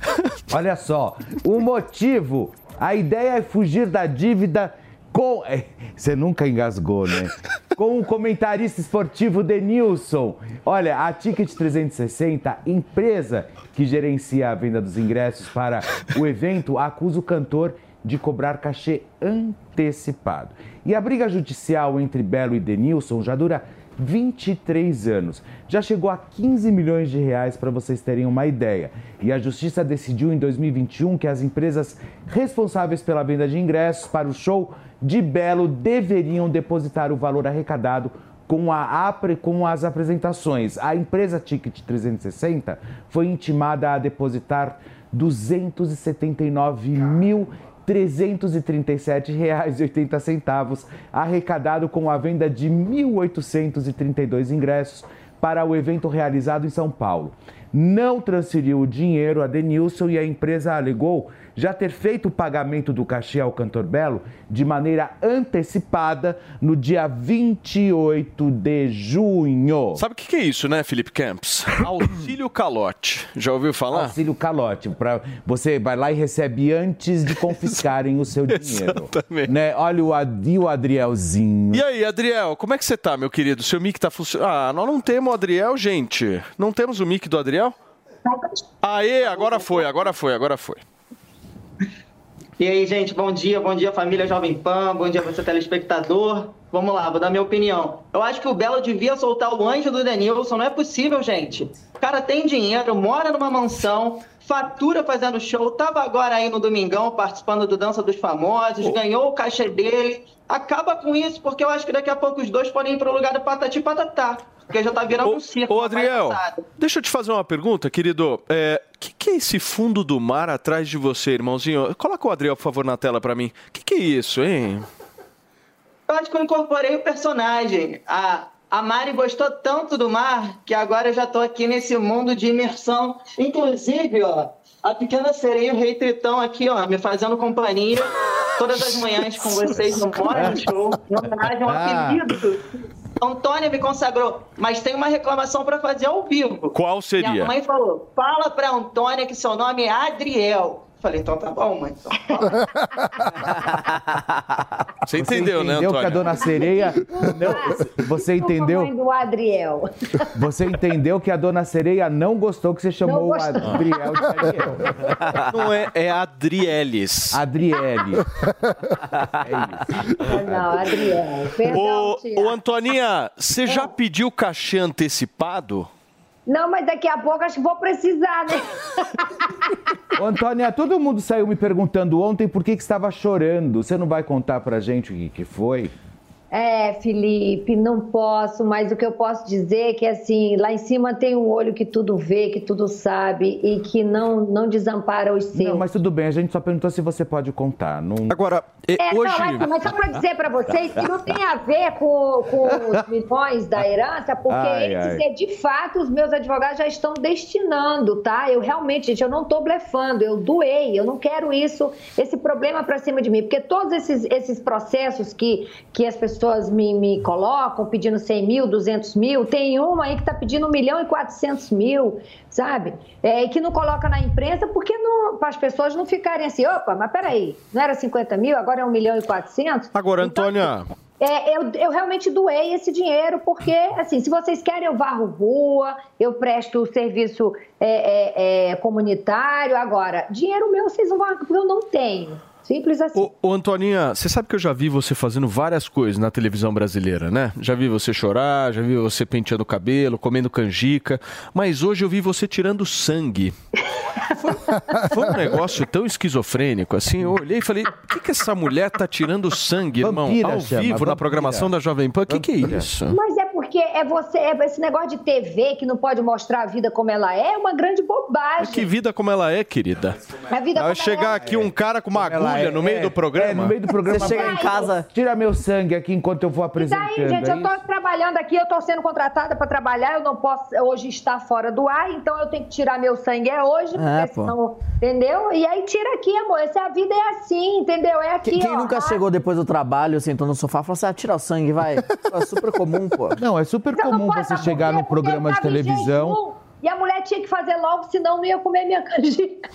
(laughs) Olha só, o motivo, a ideia é fugir da dívida com. é, Você nunca engasgou, né? (laughs) Com o comentarista esportivo Denilson. Olha, a Ticket 360, empresa que gerencia a venda dos ingressos para o evento, acusa o cantor de cobrar cachê antecipado. E a briga judicial entre Belo e Denilson já dura 23 anos. Já chegou a 15 milhões de reais para vocês terem uma ideia. E a justiça decidiu em 2021 que as empresas responsáveis pela venda de ingressos para o show de Belo deveriam depositar o valor arrecadado com, a, apre- com as apresentações. A empresa Ticket 360 foi intimada a depositar 279 mil. R$ 337,80, arrecadado com a venda de 1.832 ingressos para o evento realizado em São Paulo. Não transferiu o dinheiro a Denilson e a empresa alegou já ter feito o pagamento do cachê ao cantor Belo de maneira antecipada no dia 28 de junho. Sabe o que, que é isso, né, Felipe Campos? (laughs) Auxílio calote. Já ouviu falar? Auxílio calote. Pra, você vai lá e recebe antes de confiscarem o seu (laughs) dinheiro. Exatamente. Né? Olha o, Ad- o Adrielzinho. E aí, Adriel, como é que você tá, meu querido? Seu mic tá funcionando? Ah, nós não temos o Adriel, gente. Não temos o mic do Adriel? Aê, agora foi, agora foi, agora foi. E aí, gente, bom dia, bom dia família Jovem Pan, bom dia você telespectador. Vamos lá, vou dar minha opinião. Eu acho que o Belo devia soltar o anjo do Denilson, não é possível, gente. O cara tem dinheiro, mora numa mansão, fatura fazendo show, tava agora aí no Domingão participando do Dança dos Famosos, ganhou o cachê dele. Acaba com isso, porque eu acho que daqui a pouco os dois podem ir pro lugar do Patati e Patatá, porque já tá virando um circo. Ô, Adriel, deixa eu te fazer uma pergunta, querido. O que, que é esse fundo do mar atrás de você, irmãozinho? Coloca o Adriel, por favor, na tela pra mim. O que, que é isso, hein? Eu acho que eu incorporei o personagem. A, a Mari gostou tanto do mar que agora eu já tô aqui nesse mundo de imersão. Inclusive, ó, a pequena sereia o rei Tritão aqui, ó, me fazendo companhia todas as manhãs com vocês no Morning Show. Em homenagem ao Ah. apelido. Antônia me consagrou, mas tem uma reclamação para fazer ao vivo. Qual seria? Minha mãe falou: fala pra Antônia que seu nome é Adriel. Falei, então tá bom, mãe. Então, (laughs) Você entendeu, né, entendeu que a dona sereia. Não, você entendeu? Mãe do Adriel. (laughs) Você entendeu que a dona sereia não gostou que você chamou o. Adriel de Ariel. (laughs) Não é, é Adrielis. Adriele. Não, Adriel. Perdão, Ô, tia. ô, Antoninha, você já pediu cachê antecipado? Não, mas daqui a pouco acho que vou precisar, né? Ô, Antônia, todo mundo saiu me perguntando ontem por que, que estava chorando. Você não vai contar pra gente o que, que foi? É, Felipe, não posso, mas o que eu posso dizer é que assim, lá em cima tem um olho que tudo vê, que tudo sabe e que não, não desampara os seus. Não, mas tudo bem, a gente só perguntou se você pode contar. Não... Agora, É, não, mas, mas só para dizer para vocês que não tem a ver com, com os milhões da herança, porque Ai, esses, ai. é, de fato, os meus advogados já estão destinando, tá? Eu realmente, gente, eu não tô blefando, eu doei, eu não quero isso, esse problema para cima de mim, porque todos esses, esses processos que, que as pessoas me, me colocam, pedindo 100 mil, 200 mil, tem uma aí que tá pedindo 1 milhão e 400 mil, sabe? É, e que não coloca na imprensa porque para as pessoas não ficarem assim, opa, mas peraí, não era 50 mil, agora é 1 milhão e 400? Agora, Antônia, É, eu, eu realmente doei esse dinheiro, porque, assim, se vocês querem, eu varro rua, eu presto serviço é, é, é, comunitário. Agora, dinheiro meu vocês não vão, porque eu não tenho. Simples assim. Ô, ô, Antoninha, você sabe que eu já vi você fazendo várias coisas na televisão brasileira, né? Já vi você chorar, já vi você penteando o cabelo, comendo canjica, mas hoje eu vi você tirando sangue. Foi, foi um negócio tão esquizofrênico, assim, eu olhei e falei, o que, que essa mulher tá tirando sangue, irmão? Vampira Ao chama, vivo, na vampira. programação da Jovem Pan, o que, que é isso? Mas é porque é você, é esse negócio de TV que não pode mostrar a vida como ela é, é uma grande bobagem. Que vida como ela é, querida. A vida Vai como chegar ela é. aqui um cara com uma Ela agulha é- no meio é, do programa. É, no meio do programa. Você chega em casa- Tira meu sangue aqui enquanto eu vou E apresentando. daí, gente, é eu tô trabalhando aqui, eu tô sendo contratada para trabalhar, eu não posso hoje estar fora do ar, então eu tenho que tirar meu sangue é hoje, É, porque pô. senão, entendeu? E aí tira aqui, amor, essa vida é assim, entendeu? É aqui, Quem, quem ó. nunca Ah, chegou depois do trabalho, sentou no sofá e falou assim: ah, tira o sangue, vai. (laughs) É super comum, pô. Não, é super comum você chegar num programa de televisão. E a mulher tinha que fazer logo, senão não ia comer minha canjica.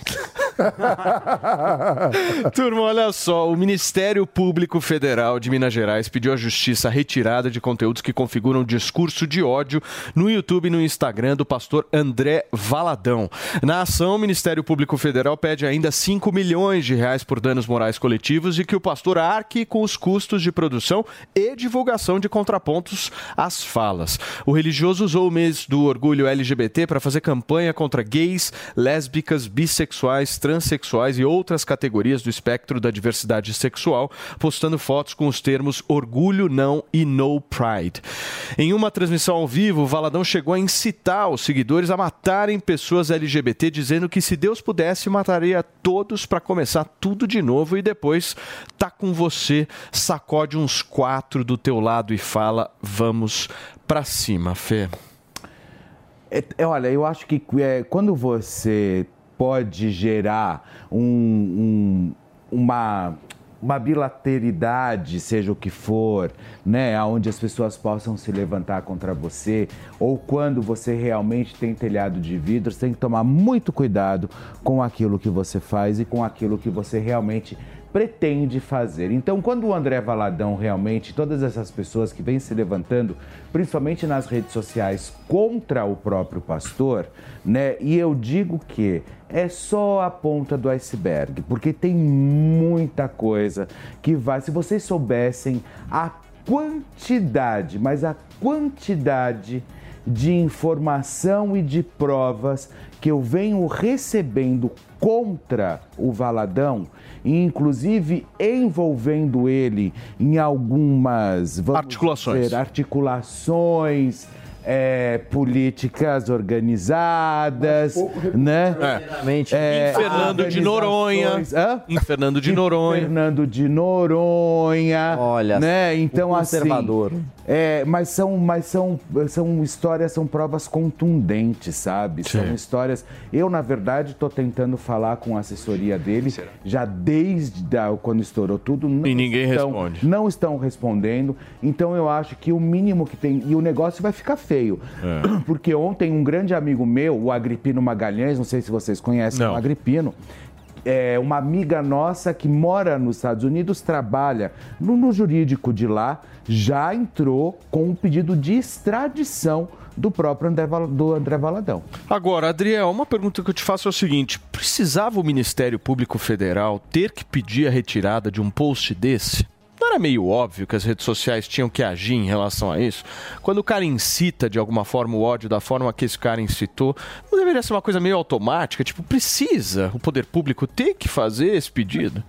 (laughs) Turma, olha só, o Ministério Público Federal de Minas Gerais pediu à Justiça a retirada de conteúdos que configuram discurso de ódio no YouTube e no Instagram do pastor André Valadão. Na ação, o Ministério Público Federal pede ainda 5 milhões de reais por danos morais coletivos e que o pastor arque com os custos de produção e divulgação de contrapontos às falas. O religioso usou o mês do orgulho LGBT para para fazer campanha contra gays, lésbicas, bissexuais, transexuais e outras categorias do espectro da diversidade sexual, postando fotos com os termos orgulho não e no pride. Em uma transmissão ao vivo, Valadão chegou a incitar os seguidores a matarem pessoas LGBT, dizendo que se Deus pudesse, mataria todos para começar tudo de novo e depois tá com você, sacode uns quatro do teu lado e fala: vamos pra cima, Fê. É, é, olha, eu acho que é, quando você pode gerar um, um- uma, uma bilateridade, seja o que for, né, onde as pessoas possam se levantar contra você, ou quando você realmente tem telhado de vidro, você tem que tomar muito cuidado com aquilo que você faz e com aquilo que você realmente pretende fazer. Então, quando o André Valadão realmente, todas essas pessoas que vêm se levantando, principalmente nas redes sociais, contra o próprio pastor, né? E eu digo que é só a ponta do iceberg, porque tem muita coisa que vai. Se vocês soubessem a quantidade, mas a quantidade de informação e de provas que eu venho recebendo contra o Valadão, inclusive envolvendo ele em algumas Articulações. dizer, articulações é, políticas organizadas, né? Em Fernando de Noronha. Hã? Em Fernando de Noronha. Fernando de Noronha. Olha, né? o Então conservador. assim, é, mas são, mas são, são histórias, são provas contundentes, sabe? São histórias. Eu na verdade estou tentando falar com a assessoria dele já desde a- quando estourou tudo. Não E ninguém estão- responde. Não estão respondendo. Então eu acho que o mínimo que tem e o negócio vai ficar feio, É. (clears throat) porque ontem um grande amigo meu, o Agripino Magalhães, não sei se vocês conhecem Não. o Agripino é, uma amiga nossa que mora nos Estados Unidos, trabalha no, no jurídico de lá, já entrou com um pedido de extradição do próprio André, do André Valadão. Agora, Adriel, uma pergunta que eu te faço é o seguinte: precisava o Ministério Público Federal ter que pedir a retirada de um post desse? Não era meio óbvio que as redes sociais tinham que agir em relação a isso? Quando o cara incita de alguma forma o ódio da forma que esse cara incitou, não deveria ser uma coisa meio automática? Tipo, precisa o poder público ter que fazer esse pedido?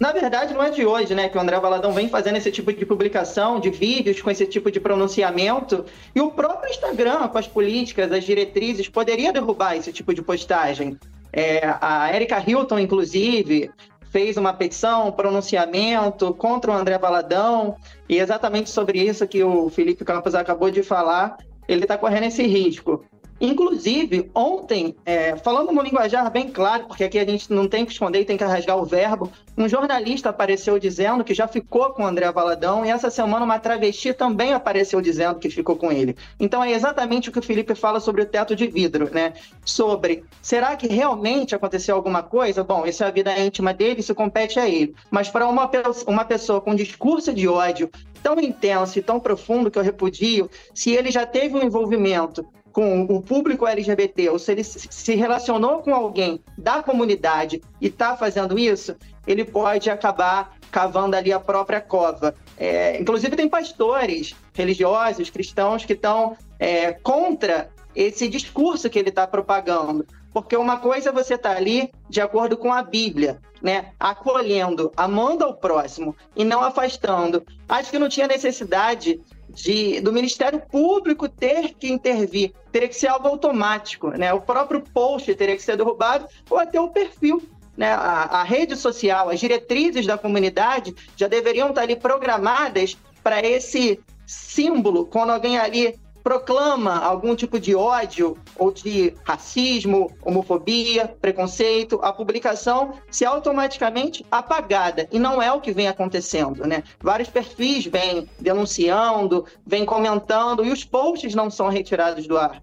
Na verdade, não é de hoje, né, que o André Valadão vem fazendo esse tipo de publicação, de vídeos com esse tipo de pronunciamento, e o próprio Instagram, com as políticas, as diretrizes, poderia derrubar esse tipo de postagem. É, a Erika Hilton, inclusive, fez uma petição, um pronunciamento contra o André Valadão, e exatamente sobre isso que o Felipe Campos acabou de falar, ele está correndo esse risco. Inclusive, ontem, é, falando no linguajar bem claro, porque aqui a gente não tem que esconder tem que rasgar o verbo, um jornalista apareceu dizendo que já ficou com o André Valadão e essa semana uma travesti também apareceu dizendo que ficou com ele. Então é exatamente o que o Felipe fala sobre o teto de vidro, né? Sobre, será que realmente aconteceu alguma coisa? Bom, isso é a vida íntima dele, isso compete a ele. Mas para uma, uma pessoa com discurso de ódio tão intenso e tão profundo que eu repudio, se ele já teve um envolvimento com o público LGBT, ou se ele se relacionou com alguém da comunidade e está fazendo isso, ele pode acabar cavando ali a própria cova. É, inclusive, tem pastores religiosos, cristãos, que estão é, contra esse discurso que ele está propagando. Porque uma coisa é você estar ali de acordo com a Bíblia, né? Acolhendo, amando ao próximo e não afastando. Acho que não tinha necessidade de, do Ministério Público ter que intervir. Teria que ser algo automático, né? O próprio post teria que ser derrubado ou até o perfil. Né? A, a rede social, as diretrizes da comunidade já deveriam estar ali programadas para esse símbolo, quando alguém ali proclama algum tipo de ódio ou de racismo, homofobia, preconceito, a publicação ser automaticamente apagada. E não é o que vem acontecendo, né? Vários perfis vêm denunciando, vêm comentando e os posts não são retirados do ar.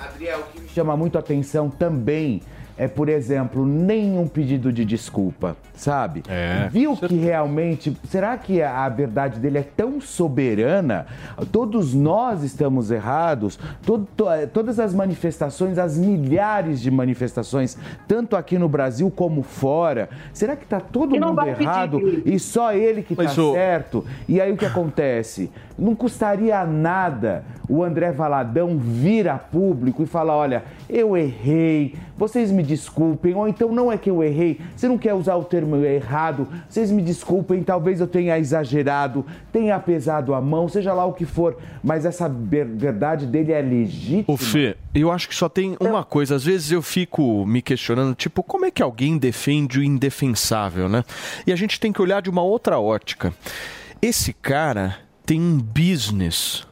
Adriel, o que me chama muito a atenção também é, por exemplo, nenhum pedido de desculpa, sabe? É. Viu que realmente, será que a verdade dele é tão soberana? Todos nós estamos errados, todo- to- eh, todas as manifestações, as milhares de manifestações, tanto aqui no Brasil como fora, será que tá todo E mundo pedir, errado Felipe. e só ele que Mas tá o- certo? E aí o que acontece? Não custaria nada o André Valadão vir a público e falar: olha, eu errei, vocês me desculpem, ou então não é que eu errei, você não quer usar o termo errado, vocês me desculpem, talvez eu tenha exagerado, tenha pesado a mão, seja lá o que for, mas essa ver- verdade dele é legítima. Ô Fê, eu acho que só tem uma coisa. Às vezes eu fico me questionando, tipo, como é que alguém defende o indefensável, né? E a gente tem que olhar de uma outra ótica. Esse cara tem um business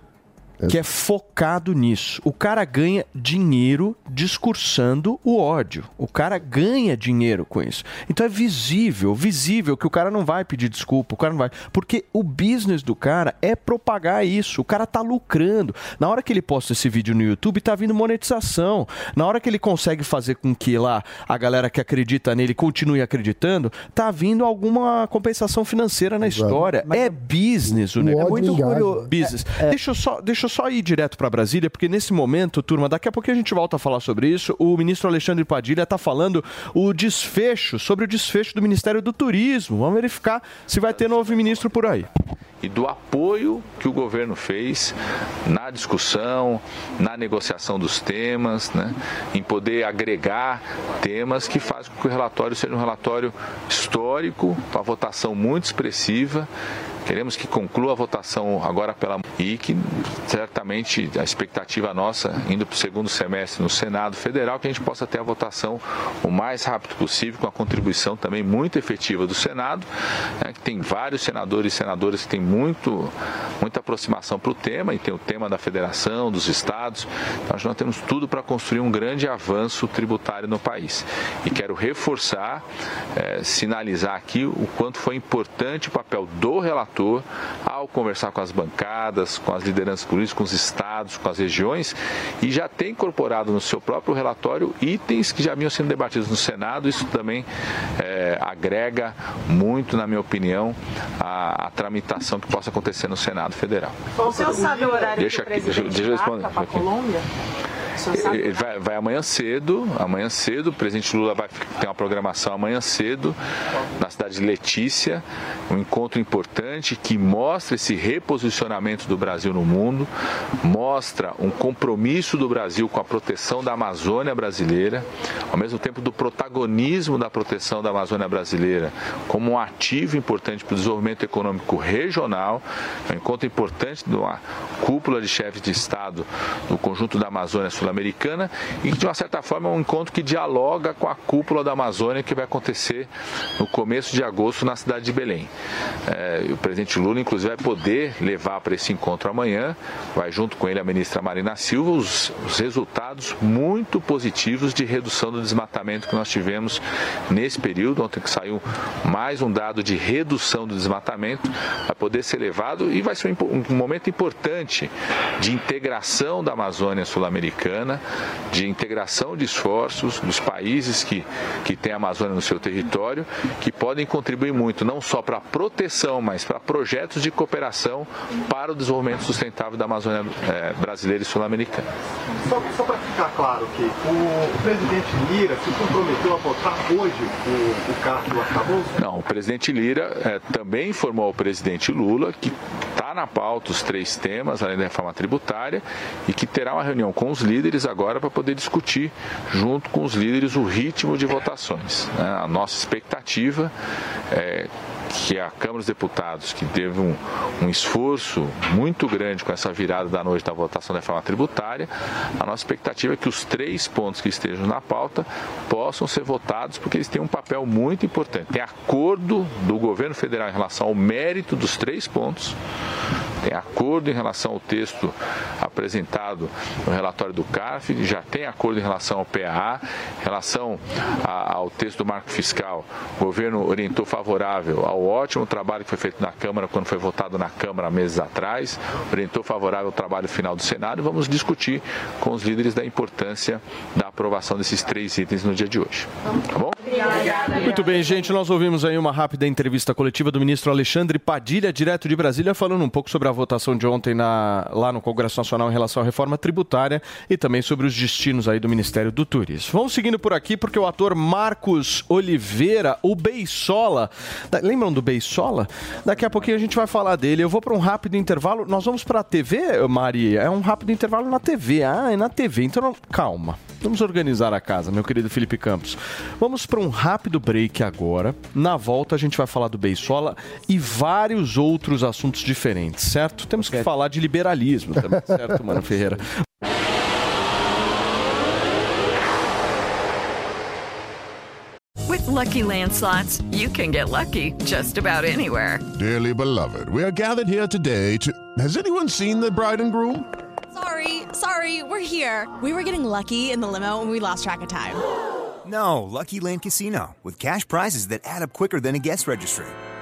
que é focado nisso. O cara ganha dinheiro discursando o ódio. O cara ganha dinheiro com isso. Então é visível, visível que o cara não vai pedir desculpa, o cara não vai. Porque o business do cara é propagar isso. O cara tá lucrando. Na hora que ele posta esse vídeo no YouTube, tá vindo monetização. Na hora que ele consegue fazer com que lá a galera que acredita nele continue acreditando, tá vindo alguma compensação financeira na história. é business o, negócio. ódio engaja. Business. Deixa, eu só, deixa eu só ir direto para Brasília, porque nesse momento, turma, daqui a pouco a gente volta a falar sobre isso. O ministro Alexandre Padilha está falando o desfecho, sobre o desfecho do Ministério do Turismo. Vamos verificar se vai ter novo ministro por aí. e do apoio que o governo fez na discussão, na negociação dos temas, né, em poder agregar temas que fazem com que o relatório seja um relatório histórico, uma votação muito expressiva. Queremos que conclua a votação agora pela e que certamente a expectativa nossa, indo para o segundo semestre no Senado Federal, que a gente possa ter a votação o mais rápido possível, com a contribuição também muito efetiva do Senado, né, que tem vários senadores e senadoras que têm muito, muita aproximação para o tema, e tem o tema da federação, dos estados. Então, nós temos tudo para construir um grande avanço tributário no país. E quero reforçar, eh, sinalizar aqui o quanto foi importante o papel do relator ao conversar com as bancadas, com as lideranças políticas, com os estados, com as regiões, e já tem incorporado no seu próprio relatório itens que já vinham sendo debatidos no Senado. Isso também eh, agrega muito, na minha opinião, a, a tramitação que possa acontecer no Senado Federal. O senhor sabe o horário Deixa que o aqui, deixa- deixa eu responder. Aqui. Colômbia? Ele vai, vai amanhã cedo, amanhã cedo, o presidente Lula vai ter uma programação amanhã cedo na cidade de Letícia, um encontro importante que mostra esse reposicionamento do Brasil no mundo, mostra um compromisso do Brasil com a proteção da Amazônia brasileira, ao mesmo tempo do protagonismo da proteção da Amazônia brasileira como um ativo importante para o desenvolvimento econômico regional, é um encontro importante de uma cúpula de chefes de Estado do conjunto da Amazônia Sul-Americana e que, de uma certa forma, é um encontro que dialoga com a cúpula da Amazônia que vai acontecer no começo de agosto na cidade de Belém. É, o presidente Lula, inclusive, vai poder levar para esse encontro amanhã, vai junto com ele a ministra Marina Silva, os, os resultados muito positivos de redução do desmatamento que nós tivemos nesse período. Ontem que saiu mais um dado de redução do desmatamento, vai poder ser levado e vai ser um, um momento importante de integração da Amazônia Sul-Americana, de integração de esforços dos países que, que têm a Amazônia no seu território, que podem contribuir muito, não só para a proteção, mas para projetos de cooperação para o desenvolvimento sustentável da Amazônia eh, brasileira e sul-americana. Só, só para ficar claro que o, o presidente Lira se comprometeu a votar hoje o, o cargo do arcabouço? Não, o presidente Lira eh, também informou ao presidente Lula que na pauta os três temas, além da reforma tributária, e que terá uma reunião com os líderes agora para poder discutir, junto com os líderes, o ritmo de votações. né? A nossa expectativa é que a Câmara dos Deputados, que teve um, um esforço muito grande com essa virada da noite da votação da reforma tributária, a nossa expectativa é que os três pontos que estejam na pauta possam ser votados, porque eles têm um papel muito importante. Tem acordo do governo federal em relação ao mérito dos três pontos, tem acordo em relação ao texto apresentado no relatório do CARF, já tem acordo em relação ao PAA, em relação a- ao texto do marco fiscal, o governo orientou favorável ao ótimo trabalho que foi feito na Câmara quando foi votado na Câmara meses atrás, orientou favorável ao trabalho final do Senado e vamos discutir com os líderes da importância da aprovação desses três itens no dia de hoje. Tá bom? Muito bem, gente. Nós ouvimos aí uma rápida entrevista coletiva do ministro Alexandre Padilha, direto de Brasília, falando um pouco sobre a votação de ontem na- lá no Congresso Nacional em relação à reforma tributária e também sobre os destinos aí do Ministério do Turismo. Vamos seguindo por aqui porque o ator Marcos Oliveira, o Beisola, da- lembram do Beisola? Daqui a pouquinho a gente vai falar dele. Eu vou para um rápido intervalo. Nós vamos para a TV, Maria? É um rápido intervalo na TV. Ah, é na TV. Então não- calma. Vamos organizar a casa, meu querido Felipe Campos. Vamos para um rápido break agora. Na volta a gente vai falar do Beisola e vários outros assuntos diferentes, certo? Temos que falar de liberalismo também, (laughs) certo, Mano Ferreira? With Lucky Land slots, you can get lucky just about anywhere. Dearly beloved, we are gathered here today to. Has anyone seen the bride and groom? Sorry, sorry, we're here. We were getting lucky in the limo and we lost track of time. No, Lucky Land Casino, with cash prizes that add up quicker than a guest registry.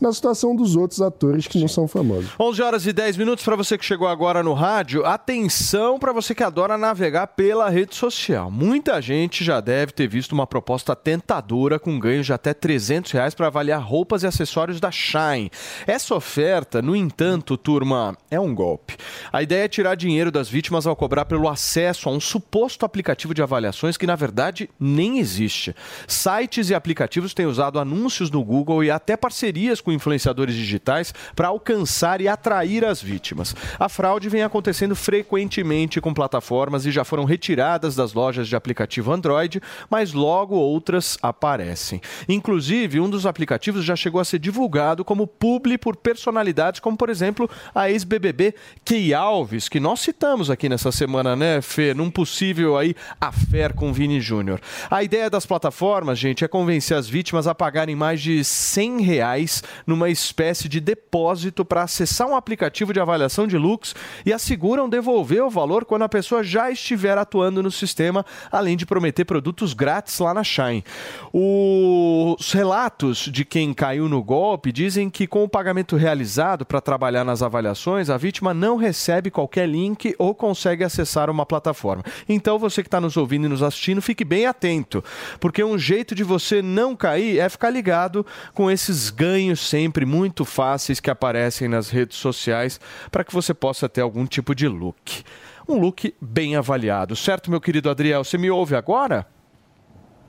Na situação dos outros atores que não são famosos. 11 horas e 10 minutos para você que chegou agora no rádio. Atenção para você que adora navegar pela rede social. Muita gente já deve ter visto uma proposta tentadora com ganhos de até 300 reais para avaliar roupas e acessórios da Shine. Essa oferta, no entanto, turma, é um golpe. A ideia é tirar dinheiro das vítimas ao cobrar pelo acesso a um suposto aplicativo de avaliações que, na verdade, nem existe. Sites e aplicativos têm usado anúncios no Google e até parcerias com influenciadores digitais para alcançar e atrair as vítimas. A fraude vem acontecendo frequentemente com plataformas e já foram retiradas das lojas de aplicativo Android, mas logo outras aparecem. Inclusive, um dos aplicativos já chegou a ser divulgado como publi por personalidades como, por exemplo, a ex-BBB Key Alves, que nós citamos aqui nessa semana, né, Fê, num possível aí affair com Vini Júnior. A ideia das plataformas, gente, é convencer as vítimas a pagarem mais de 100 reais numa espécie de depósito para acessar um aplicativo de avaliação de looks e asseguram devolver o valor quando a pessoa já estiver atuando no sistema, além de prometer produtos grátis lá na Shine. Os relatos de quem caiu no golpe dizem que com o pagamento realizado para trabalhar nas avaliações, a vítima não recebe qualquer link ou consegue acessar uma plataforma. Então você que está nos ouvindo e nos assistindo, fique bem atento, porque um jeito de você não cair é ficar ligado com esses ganhos sempre muito fáceis que aparecem nas redes sociais para que você possa ter algum tipo de look. Um look bem avaliado, certo, meu querido Adriel? Você me ouve agora?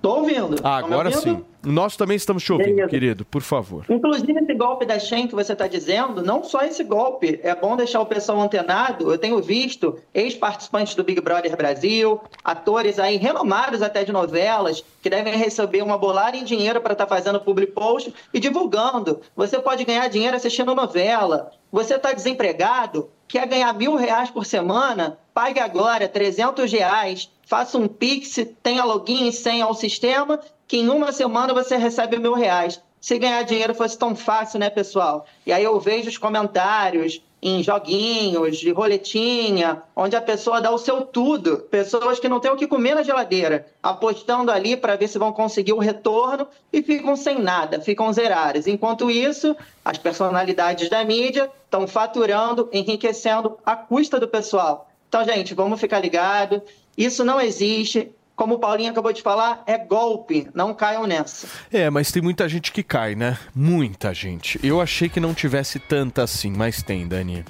Tô ouvindo. Ah, Tá agora ouvindo? sim. Nós também estamos te ouvindo, Beleza. querido, por favor. Inclusive, esse golpe da Shen que você está dizendo, não só esse golpe, é bom deixar o pessoal antenado. Eu tenho visto ex-participantes do Big Brother Brasil, atores aí renomados até de novelas, que devem receber uma bolada em dinheiro para estar fazendo public post e divulgando. Você pode ganhar dinheiro assistindo novela. Você está desempregado, quer ganhar mil reais por semana? Pague agora 300 reais, faça um Pix, tenha login e senha ao sistema, que em uma semana você recebe mil reais. Se ganhar dinheiro fosse tão fácil, né, pessoal? E aí eu vejo os comentários em joguinhos, de roletinha, onde a pessoa dá o seu tudo. Pessoas que não têm o que comer na geladeira, apostando ali para ver se vão conseguir o retorno e ficam sem nada, ficam zeradas. Enquanto isso, as personalidades da mídia estão faturando, enriquecendo à custa do pessoal. Então, gente, vamos ficar ligado. Isso não existe. Como o Paulinho acabou de falar, é golpe. Não caiam nessa. É, mas tem muita gente que cai, né? Muita gente. Eu achei que não tivesse tanta assim, mas tem, Dani.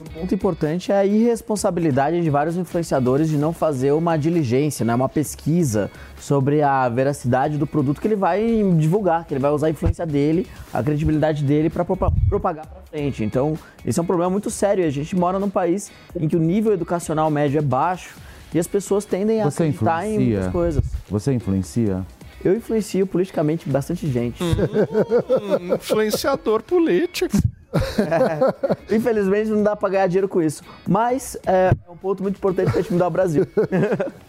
Um ponto importante é a irresponsabilidade de vários influenciadores de não fazer uma diligência, né? uma pesquisa sobre a veracidade do produto que ele vai divulgar, que ele vai usar a influência dele, a credibilidade dele para propagar para frente. Então, esse é um problema muito sério. A gente mora num país em que o nível educacional médio é baixo e as pessoas tendem a Você acreditar em muitas coisas. Você influencia? Eu influencio politicamente bastante gente. Hum, influenciador político. É, (laughs) infelizmente não dá pra ganhar dinheiro com isso. Mas é, é um ponto muito importante pra gente mudar o Brasil. (laughs)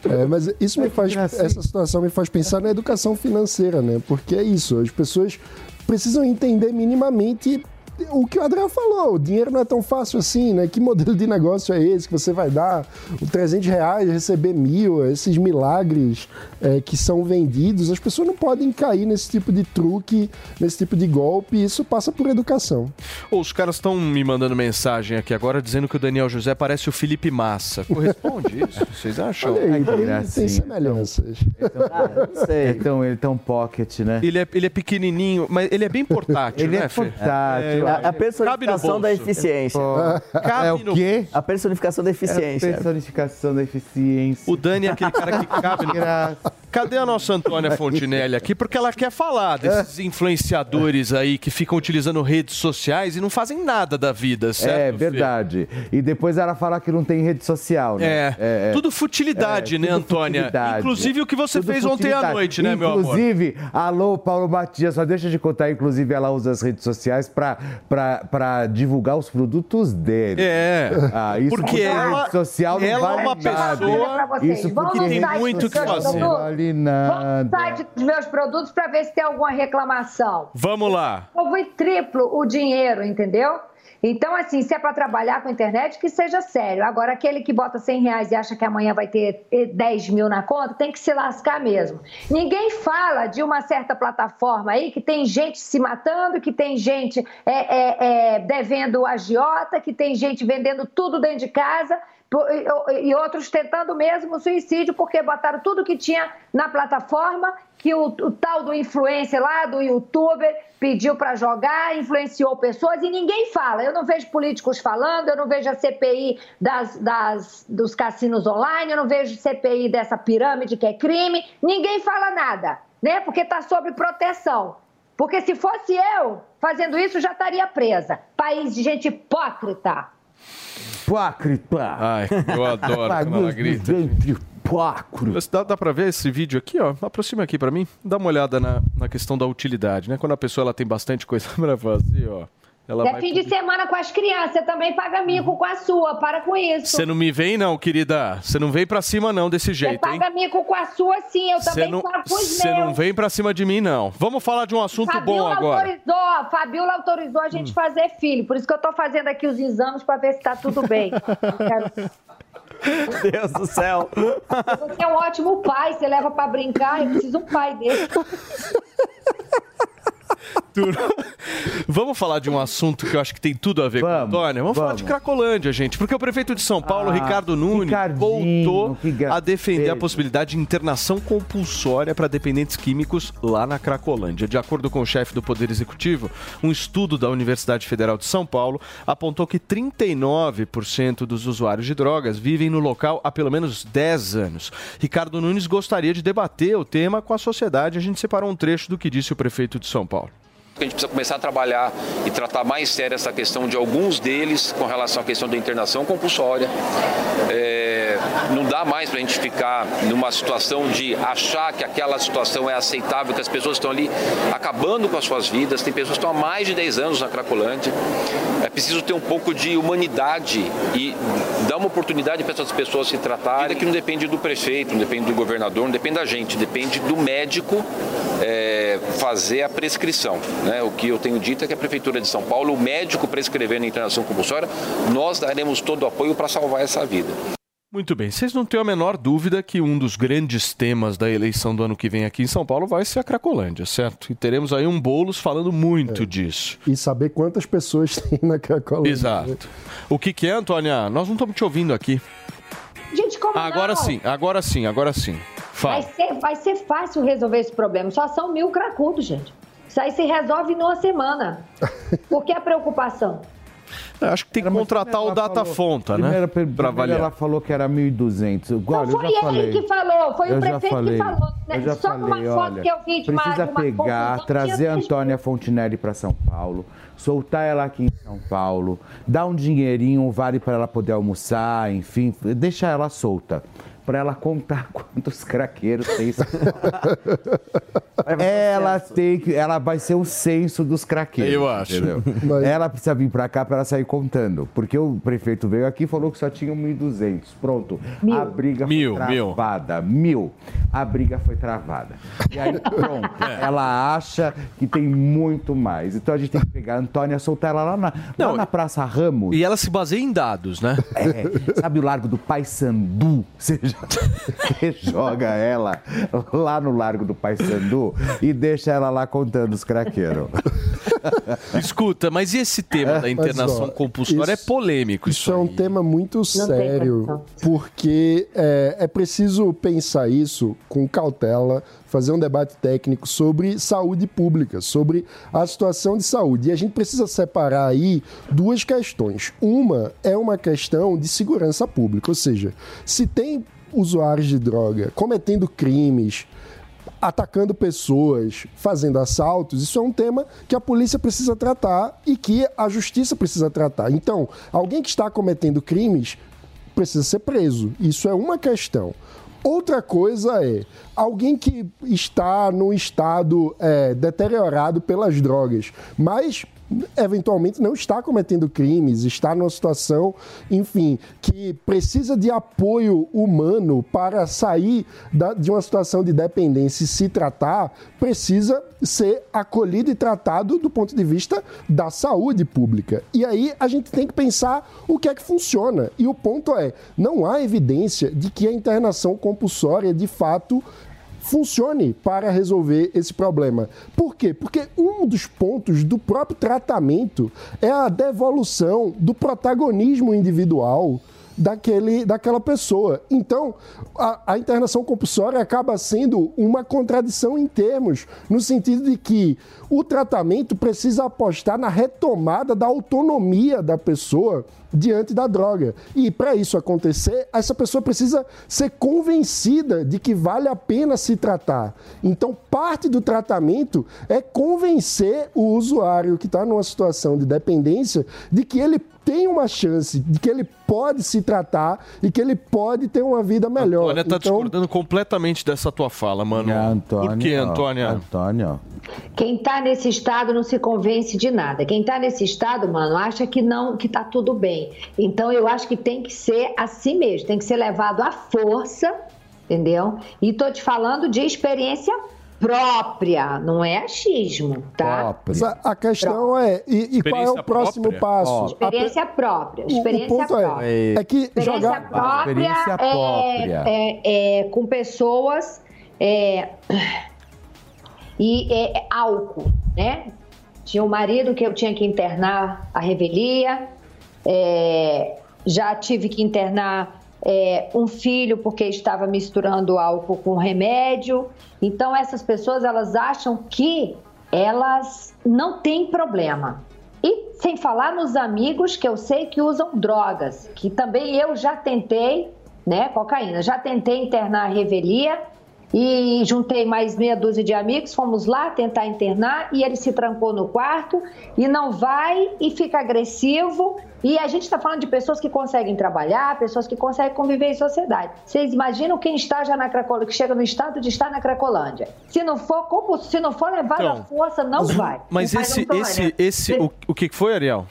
É, mas isso me faz, essa situação me faz pensar na educação financeira, né? Porque é isso, as pessoas precisam entender minimamente o que o Adriano falou, o dinheiro não é tão fácil assim, né? Que modelo de negócio é esse que você vai dar o 300 reais, receber mil, esses milagres é, que são vendidos, as pessoas não podem cair nesse tipo de truque, nesse tipo de golpe, isso passa por educação. Ô, os caras estão me mandando mensagem aqui agora dizendo que o Daniel José parece o Felipe Massa. Corresponde isso? (laughs) Vocês acham? Olha aí, Ai, que tem, tem gracinha. semelhanças. É tão, ele é tão pocket, né? Ele é, ele é pequenininho, mas ele é bem portátil, Ele né, é portátil. A, a personificação da eficiência. Cabe É o no- quê? A personificação da É a eficiência. personificação da eficiência. O Dani é aquele cara que cabe no... Graça. Cadê a nossa Antônia Fontinelli aqui? Porque ela quer falar desses influenciadores aí que ficam utilizando redes sociais e não fazem nada da vida, certo? É Fê? verdade. E depois ela fala que não tem rede social, né? É, tudo futilidade, É, né, tudo Antônia? futilidade. Inclusive o que você Tudo fez ontem à futilidade. noite, né, meu amor? Inclusive, alô, Paulo Matias, só deixa te contar, inclusive ela usa as redes sociais pra divulgar os produtos dele. É. Ah, isso Porque ela- rede social não ela é vale uma nada. pessoa-. Isso porque tem muito o que fazer. Vale Vamos nada. no site dos meus produtos para ver se tem alguma reclamação. Vamos lá. Eu vou triplo o dinheiro, entendeu? Então, assim, se é para trabalhar com internet, que seja sério. Agora, aquele que bota 100 reais e acha que amanhã vai ter eh, 10 mil na conta, tem que se lascar mesmo. Ninguém fala de uma certa plataforma aí que tem gente se matando, que tem gente é, é, é, devendo agiota, que tem gente vendendo tudo dentro de casa e- outros tentando mesmo suicídio porque botaram tudo que tinha na plataforma que o, o tal do influencer lá, do youtuber, pediu para jogar, influenciou pessoas e ninguém fala. Eu não vejo políticos falando, eu não vejo a CPI das, das- dos cassinos online, eu não vejo CPI dessa pirâmide que é crime, ninguém fala nada, né? Porque está sob proteção. Porque se fosse eu fazendo isso, já estaria presa. País de gente hipócrita. Hipócrita. Ai, eu adoro quando ela grita. Mas Dá, dá pra ver esse vídeo aqui, ó? Aproxima aqui pra mim. Dá uma olhada na, na questão da utilidade, né? Quando a pessoa ela tem bastante coisa (laughs) pra fazer, ó. Ela é vai... fim de semana com as crianças, você também paga mico com a sua, para com isso. Você não me vem não, querida. Você não vem pra cima não desse Você jeito, hein? paga mico com a sua, sim, eu Você também não, pago com os você não vem pra cima de mim, não. Vamos falar de um assunto bom Fabiola agora. autorizou, a Fabiola autorizou a gente fazer filho, por isso que eu tô fazendo aqui os exames para ver se tá tudo bem. (laughs) Deus do céu. Você é um ótimo pai, você leva para brincar, eu preciso de um pai desse. (laughs) (laughs) Vamos falar de um assunto que eu acho que tem tudo a ver com a Antônia. Vamos, falar de Cracolândia, gente. Porque o prefeito de São Paulo, Ah, Ricardo Nunes, voltou a defender a possibilidade de internação compulsória para dependentes químicos lá na Cracolândia. De acordo com o chefe do Poder Executivo, um estudo da Universidade Federal de São Paulo apontou que 39% dos usuários de drogas vivem no local há pelo menos 10 anos. Ricardo Nunes gostaria de debater o tema com a sociedade. A gente separou um trecho do que disse o prefeito de São Paulo. A gente precisa começar a trabalhar e tratar mais sério essa questão de alguns deles com relação à questão da internação compulsória. É, não dá mais para a gente ficar numa situação de achar que aquela situação é aceitável, que as pessoas estão ali acabando com as suas vidas. Tem pessoas que estão há mais de 10 anos na Cracolândia. É preciso ter um pouco de humanidade e dar uma oportunidade para essas pessoas se tratarem. Que não depende do prefeito, não depende do governador, não depende da gente, depende do médico é, fazer a prescrição. Né? O que eu tenho dito é que a Prefeitura de São Paulo, o médico prescrevendo a internação compulsória, nós daremos todo o apoio para salvar essa vida. Muito bem, vocês não têm a menor dúvida que um dos grandes temas da eleição do ano que vem aqui em São Paulo vai ser a Cracolândia, certo? E teremos aí um Boulos falando muito disso. E saber quantas pessoas (laughs) tem na Cracolândia. Exato. O que, que é, Antônia? Nós não estamos te ouvindo aqui. Gente, como Agora não? sim, agora sim, agora sim. Vai Fala. ser, vai ser fácil resolver esse problema. Só são mil cracudos, gente. Isso aí se resolve numa semana. (laughs) Por que a preocupação? Eu acho que tem que contratar o Data Fonta, né? Primeiro avaliar. ela falou que era 1.200. Igual, Não eu foi já falei. ele que falou, foi Eu o prefeito falei. que falou. Né? Eu já Só falei, uma foto olha, que eu vi de uma, precisa uma pegar, confusão, trazer a Antônia Fontinelli para São Paulo, soltar ela aqui em São Paulo, dar um dinheirinho, um vale para ela poder almoçar, enfim, deixar ela solta. Para ela contar (laughs) quantos craqueiros tem. ela tem que, ela vai ser o censo dos craqueiros. Eu acho. entendeu? Ela precisa vir para cá para ela sair contando, porque o prefeito veio aqui e falou que só tinham 1.200. Pronto. A briga Mil, foi mil. travada. Mil. A briga foi travada. E aí, pronto. (laughs) Ela acha que tem muito mais. Então a gente tem que pegar a Antônia, soltar ela lá na, lá na Praça Ramos. E ela se baseia em dados, né? É, sabe o Largo do jo- você (laughs) joga ela lá no Largo do Paissandu e deixa ela lá contando os craqueiros. (laughs) (laughs) Escuta, mas e esse tema da Mas, internação ó, compulsória isso- é polêmico. Isso é um tema muito sério, porque é, é preciso pensar isso com cautela, fazer um debate técnico sobre saúde pública, sobre a situação de saúde. E a gente precisa separar aí duas questões. Uma é uma questão de segurança pública, ou seja, se tem usuários de droga cometendo crimes, atacando pessoas, fazendo assaltos, isso é um tema que a polícia precisa tratar e que a justiça precisa tratar. Então, alguém que está cometendo crimes precisa ser preso. Isso é uma questão. Outra coisa é alguém que está num estado é, deteriorado pelas drogas, mas eventualmente não está cometendo crimes, está numa situação, enfim, que precisa de apoio humano para sair da- de uma situação de dependência e se tratar, precisa ser acolhido e tratado do ponto de vista da saúde pública. E aí a gente tem que pensar o que é que funciona. E o ponto é, não há evidência de que a internação compulsória de fato funcione para resolver esse problema. Por quê? Porque um dos pontos do próprio tratamento é a devolução do protagonismo individual daquele, daquela pessoa. Então, a, a internação compulsória acaba sendo uma contradição em termos, no sentido de que o tratamento precisa apostar na retomada da autonomia da pessoa diante da droga. E para isso acontecer, essa pessoa precisa ser convencida de que vale a pena se tratar. Então, parte do tratamento é convencer o usuário que está numa situação de dependência de que ele tem uma chance, de que ele pode se tratar e que ele pode ter uma vida melhor. Antônia tá então, discordando completamente dessa tua fala, mano. Por que, Antônia? Antônia. Quem tá nesse estado não se convence de nada. Quem tá nesse estado, mano, acha que não, que tá tudo bem. Então eu acho que tem que ser assim mesmo, tem que ser levado à força, entendeu? E tô te falando de experiência própria, não é achismo, tá? A, a questão é, e, e qual é o Experiência próximo própria? passo? Ó. Experiência própria, O- o experiência ponto é- própria. é que experiência jogar- própria, Experiência é- própria. É, é, com pessoas é, e é, é álcool, né? Tinha um marido que eu tinha que internar a revelia, é, já tive que internar é, um filho porque estava misturando álcool com remédio. Então essas pessoas elas acham que elas não têm problema. E sem falar nos amigos que eu sei que usam drogas, que também eu já tentei, né, cocaína, já tentei internar a revelia e juntei mais meia dúzia de amigos, fomos lá tentar internar e ele se trancou no quarto e não vai e fica agressivo. E a gente está falando de pessoas que conseguem trabalhar, pessoas que conseguem conviver em sociedade. Vocês imaginam quem está já na Cracolândia, que chega no estado de estar na Cracolândia. Se não for, como- se não for levado à Então, força, não vai. Mas Não esse, vai, esse, né? esse, o, o que foi, Ariel?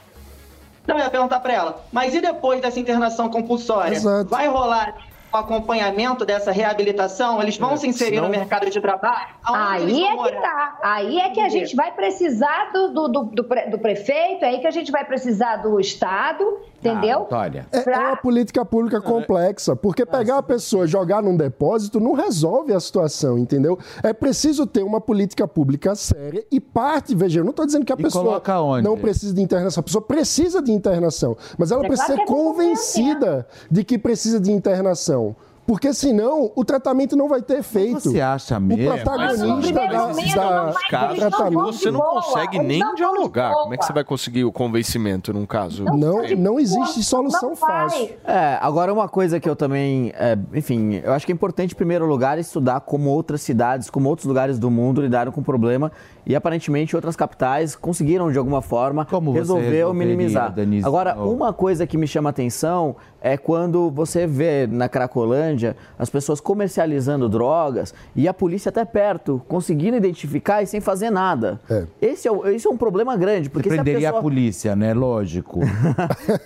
Não, eu ia perguntar pra ela, mas e depois dessa internação compulsória? Exato. Vai rolar o acompanhamento dessa reabilitação? Eles vão se inserir senão- no mercado de trabalho? Aí é que tá. Aí é que a gente vai precisar do, do, do, do pre- do prefeito, é aí que a gente vai precisar do Estado, entendeu? Antônia. É, é uma política pública complexa, porque pegar a pessoa e jogar num depósito não resolve a situação, entendeu? É preciso ter uma política pública séria e parte, veja, eu não estou dizendo que a E pessoa coloca onde? não precisa de internação, a pessoa precisa de internação, mas ela É precisa claro ser é convencida de que precisa de internação. Porque senão o tratamento não vai ter efeito. Você acha O mesmo? protagonista Mas, da, mas da, da você não consegue nem dialogar. Como é que você vai conseguir o convencimento num caso? Não, não existe solução fácil. É, agora uma coisa que eu também, é, enfim, eu acho que é importante em primeiro lugar estudar como outras cidades, como outros lugares do mundo lidaram com o problema e aparentemente outras capitais conseguiram de alguma forma você resolver ou minimizar. Denise? Agora, Oh. uma coisa que me chama atenção é quando você vê na Cracolândia Cracolândia, as pessoas comercializando drogas e a polícia até perto, conseguindo identificar e sem fazer nada. Esse, é, esse é um problema grande, porque se a Prenderia pessoa... a polícia, né? Lógico.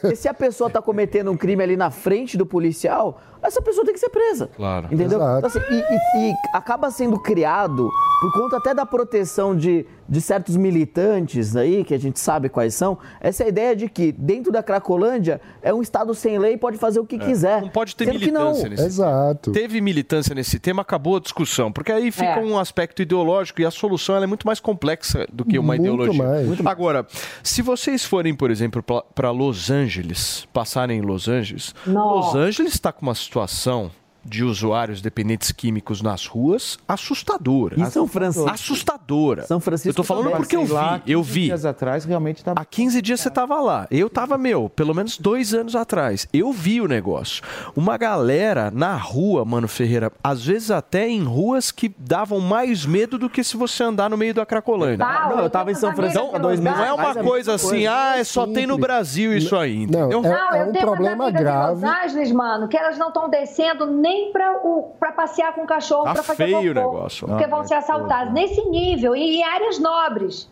Porque (laughs) se a pessoa está cometendo um crime ali na frente do policial, essa pessoa tem que ser presa. Claro. Entendeu? Então, assim, e, e- e acaba sendo criado, por conta até da proteção de, de certos militantes aí, que a gente sabe quais são, essa ideia de que dentro da Cracolândia é um Estado sem lei e pode fazer o que quiser. É. Não pode ter não. militância nesse Exato. Teve militância nesse tema, acabou a discussão. Porque aí fica É. um aspecto ideológico e a solução ela é muito mais complexa do que uma Muito ideologia. mais. Muito Agora, se vocês forem, por exemplo, para Los Angeles, passarem em Los Angeles, Nossa. Los Angeles está com uma situação situação de usuários dependentes químicos nas ruas assustadora. E São Francisco? Assustadora. São Francisco Eu tô falando também. porque eu vi, Lá, eu 15 vi. dias atrás realmente tá Há 15 dias você tava lá. Eu tava, meu, pelo menos dois anos atrás. Eu vi o negócio. Uma galera na rua, mano Ferreira, às vezes até em ruas que davam mais medo do que se você andar no meio da Cracolândia. Tá, Não, eu tava em São Francisco há dois meses Não é uma é coisa assim, ah, é só tem no Brasil isso aí? Não, é, Não, é eu um tenho problema umas amigas grave. em Los Angeles, mano, que elas não estão descendo nem pra, o, pra passear com o cachorro, Tá pra fazer feio o negócio. Porque Ah, vão é ser assaltadas. Nesse nível, e em áreas nobres.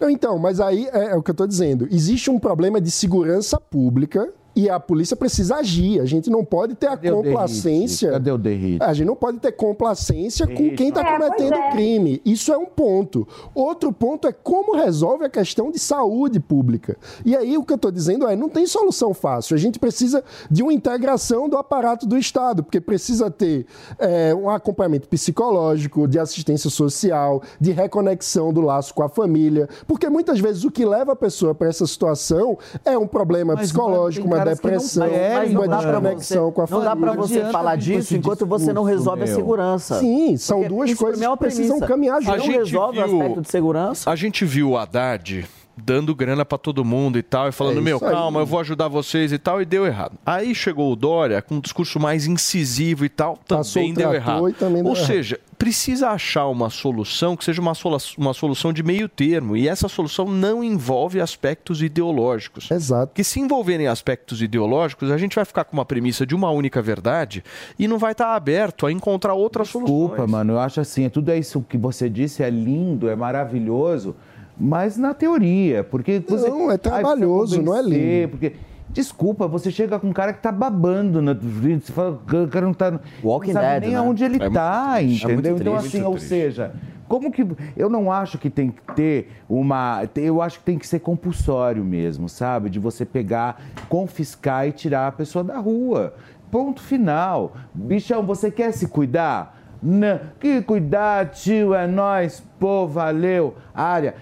Não, Então, mas aí é, é o que eu estou dizendo. Existe um problema de segurança pública e a polícia precisa agir. A gente não pode ter a Cadê o complacência. derrite? Cadê o derrite? A gente não pode ter complacência com quem está É, cometendo é. crime. Isso é um ponto. Outro ponto é como resolve a questão de saúde pública. E aí o que eu estou dizendo é, não tem solução fácil. A gente precisa de uma integração do aparato do Estado, porque precisa ter é, um acompanhamento psicológico, de assistência social, de reconexão do laço com a família. Porque muitas vezes o que leva a pessoa para essa situação é um problema Mas, psicológico, uma que não depressão, querem, uma desconexão com a Não família. dá pra você falar disso enquanto você não resolve a meu. segurança. Sim, são Porque duas coisas é que precisam caminhar A junto. não gente resolve o viu- aspecto de segurança. A gente viu o Haddad dando grana pra todo mundo e tal, e falando, É meu, aí. calma, eu vou ajudar vocês e tal, e deu errado. Aí chegou o Dória com um discurso mais incisivo e tal, Passou também deu errado. e também deu Ou errado. seja, precisa achar uma solução que seja uma, solu- uma solução de meio termo, e essa solução não envolve aspectos ideológicos. Exato. Porque se envolverem aspectos ideológicos, a gente vai ficar com uma premissa de uma única verdade e não vai estar aberto a encontrar outras soluções. Desculpa, mano, eu acho assim, é tudo isso que você disse é lindo, é maravilhoso, mas na teoria, porque você... Não, é trabalhoso, não é lindo. Porque, desculpa, você chega com um cara que tá babando na você fala, o cara não tá... Walking não sabe Dead, nem né? aonde ele É tá, triste, é entendeu? muito então, triste, assim, ou triste. seja, como que... Eu não acho que tem que ter uma... Eu acho que tem que ser compulsório mesmo, sabe? De você pegar, confiscar e tirar a pessoa da rua. Ponto final. Bichão, você quer se cuidar? Não. Que cuidar, tio, é nós, pô, valeu. Área.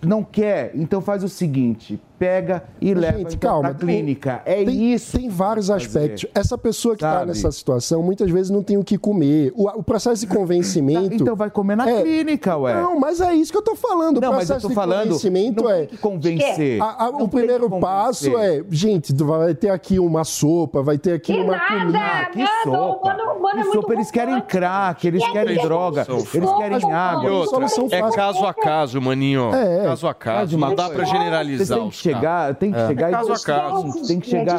Não quer? Então faz o seguinte: pega e leva Gente, então, calma. pra clínica. É tem, isso. Tem vários aspectos. Essa pessoa que está nessa situação muitas vezes não tem o que comer. O, o processo de convencimento. Então vai comer na É. clínica, ué. Não, mas é isso que eu tô falando. Não, o mas eu processo tô de falando, convencimento não é. tem que convencer. A- a- o primeiro que passo é, gente, vai ter aqui uma sopa, vai ter aqui Que uma nada, comida. Que nada, sopa. mano, mano, é que muito sopa, eles querem crack, eles E querem é droga, eles querem água. Outra, é caso a caso, maninho. É. Caso a caso. De Não dá pra generalizar que os chegar, tem que É. chegar É e caso a caso. Tem que chegar.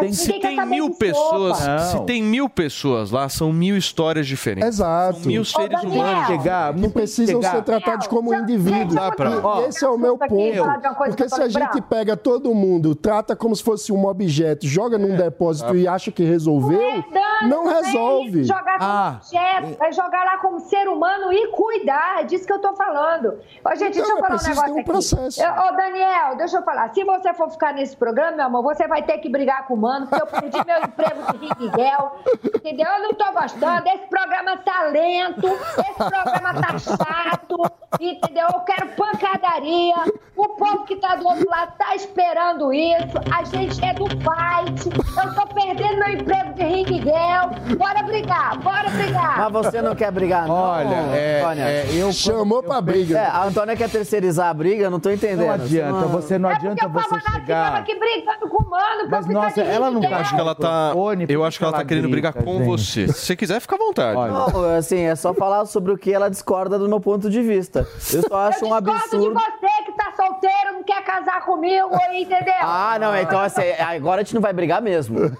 Tem, Se Ninguém quer tem mil pessoas, se tem mil pessoas lá, são mil histórias diferentes. Exato. São mil seres Daniel. humanos. chegar, Não precisam chegar. ser tratados como Não, indivíduos. dá pra- E Ó, esse é o meu ponto. que Porque se a gente pega todo mundo, trata como se fosse um objeto, joga num depósito e acha que resolveu, É, não é resolve. jogar como Ah, objeto, é jogar lá como ser humano e cuidar. É disso que eu tô falando. Ó, gente, deixa Então, eu falar um é negócio um aqui. processo. Ô, Daniel, deixa eu falar. Se você for ficar nesse programa, meu amor, você vai ter que brigar com o mano, porque eu perdi meu emprego de Miguel. Entendeu? Eu não tô gostando. Esse programa tá lento, esse programa tá chato. Entendeu? Eu quero pancadaria. O povo que tá do outro lado tá esperando isso. A gente é do fight. Eu tô perdendo meu emprego de Miguel. Bora brigar, bora brigar. Mas você não quer brigar, não? Olha, é, Antônia? é, eu Chamou pra briga. É, a Antônia quer terceirizar a briga, eu não tô entendendo. não adianta, você não É porque adianta você chegar. aqui brigando com o mano. Mas, nossa, ela não tá- Acho que ela tá. Eu acho que ela tá ela querendo brigar com gente? você. Se você quiser, fica à vontade. Não, assim, é só falar sobre o que ela discorda do meu ponto de vista. Eu só (laughs) acho Eu um discordo de absurdo. você que tá solteiro, não quer casar comigo, (laughs) entendeu? Ah, não, então assim, agora a gente não vai brigar mesmo. (laughs)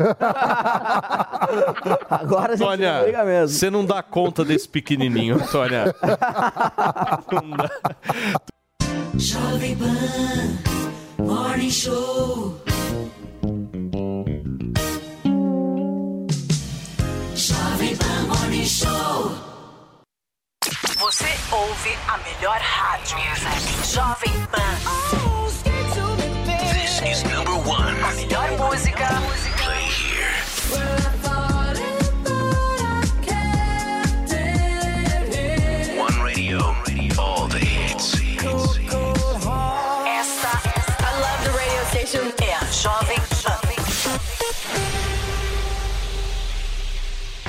agora a gente não briga mesmo. você não dá conta desse pequenininho, Tônia. Não dá. Jovem Pan Morning Show. Jovem Pan Morning Show. Você ouve a melhor rádio. Jovem Pan. This is number one. A melhor música. Play here.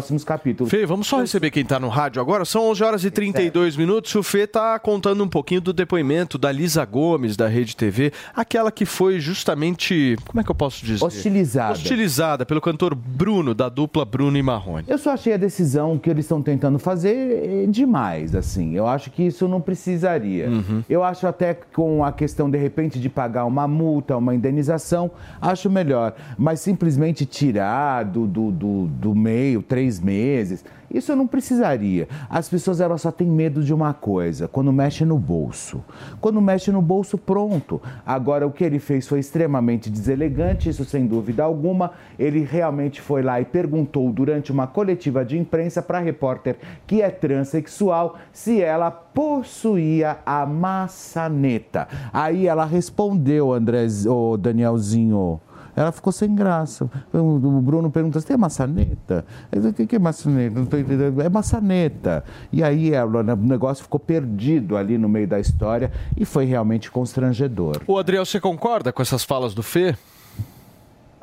Próximos capítulos. Fê, vamos só receber quem tá no rádio agora. São 11 horas e 32 minutos. O Fê tá contando um pouquinho do depoimento da Lisa Gomes, da Rede TV, aquela que foi justamente, como é que eu posso dizer? Hostilizada. Hostilizada pelo cantor Bruno, da dupla Bruno e Marrone. Eu só achei a decisão que eles estão tentando fazer eh, demais, assim. Eu acho que isso não precisaria. Eu acho até que com a questão, de repente, de pagar uma multa, uma indenização, acho melhor. Mas simplesmente tirar do, do, do, do meio três meses, isso eu não precisaria. As pessoas elas só têm medo de uma coisa, quando mexe no bolso. Quando mexe no bolso, pronto. Agora, o que ele fez foi extremamente deselegante, isso sem dúvida alguma. Ele realmente foi lá e perguntou durante uma coletiva de imprensa para a repórter que é transexual se ela possuía a maçaneta. Aí ela respondeu, André, o Danielzinho. Ela ficou sem graça. O Bruno pergunta: você tem maçaneta? Eu falei, O que é maçaneta? Não tô entendendo. É maçaneta. E aí ela- o negócio ficou perdido ali no meio da história e foi realmente constrangedor. O Adriel, você concorda com essas falas do Fê?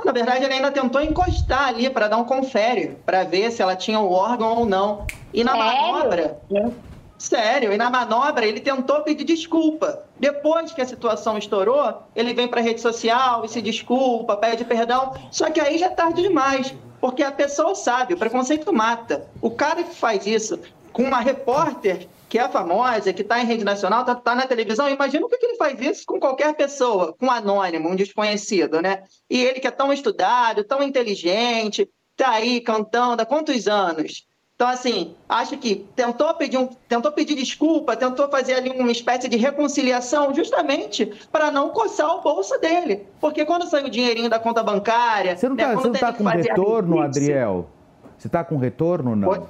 Na verdade, ele ainda tentou encostar ali para dar um confere, para ver se ela tinha o órgão ou não. E na manobra. Sério, e na manobra ele tentou pedir desculpa. Depois que a situação estourou, ele vem para a rede social e se desculpa, pede perdão. Só que aí já é tarde demais, porque a pessoa sabe, o preconceito mata. O cara que faz isso com uma repórter que é famosa, que está em rede nacional, está tá na televisão, imagina o que, que ele faz isso com qualquer pessoa, com um anônimo, um desconhecido, né? E ele que é tão estudado, tão inteligente, tá aí cantando há quantos anos? Então, assim, acho que tentou pedir, um, tentou pedir desculpa, tentou fazer ali uma espécie de reconciliação, justamente para não coçar o bolso dele. Porque quando sai o dinheirinho da conta bancária. Você não né, está quando tem tá que com retorno, Adriel? Você está com retorno ou não?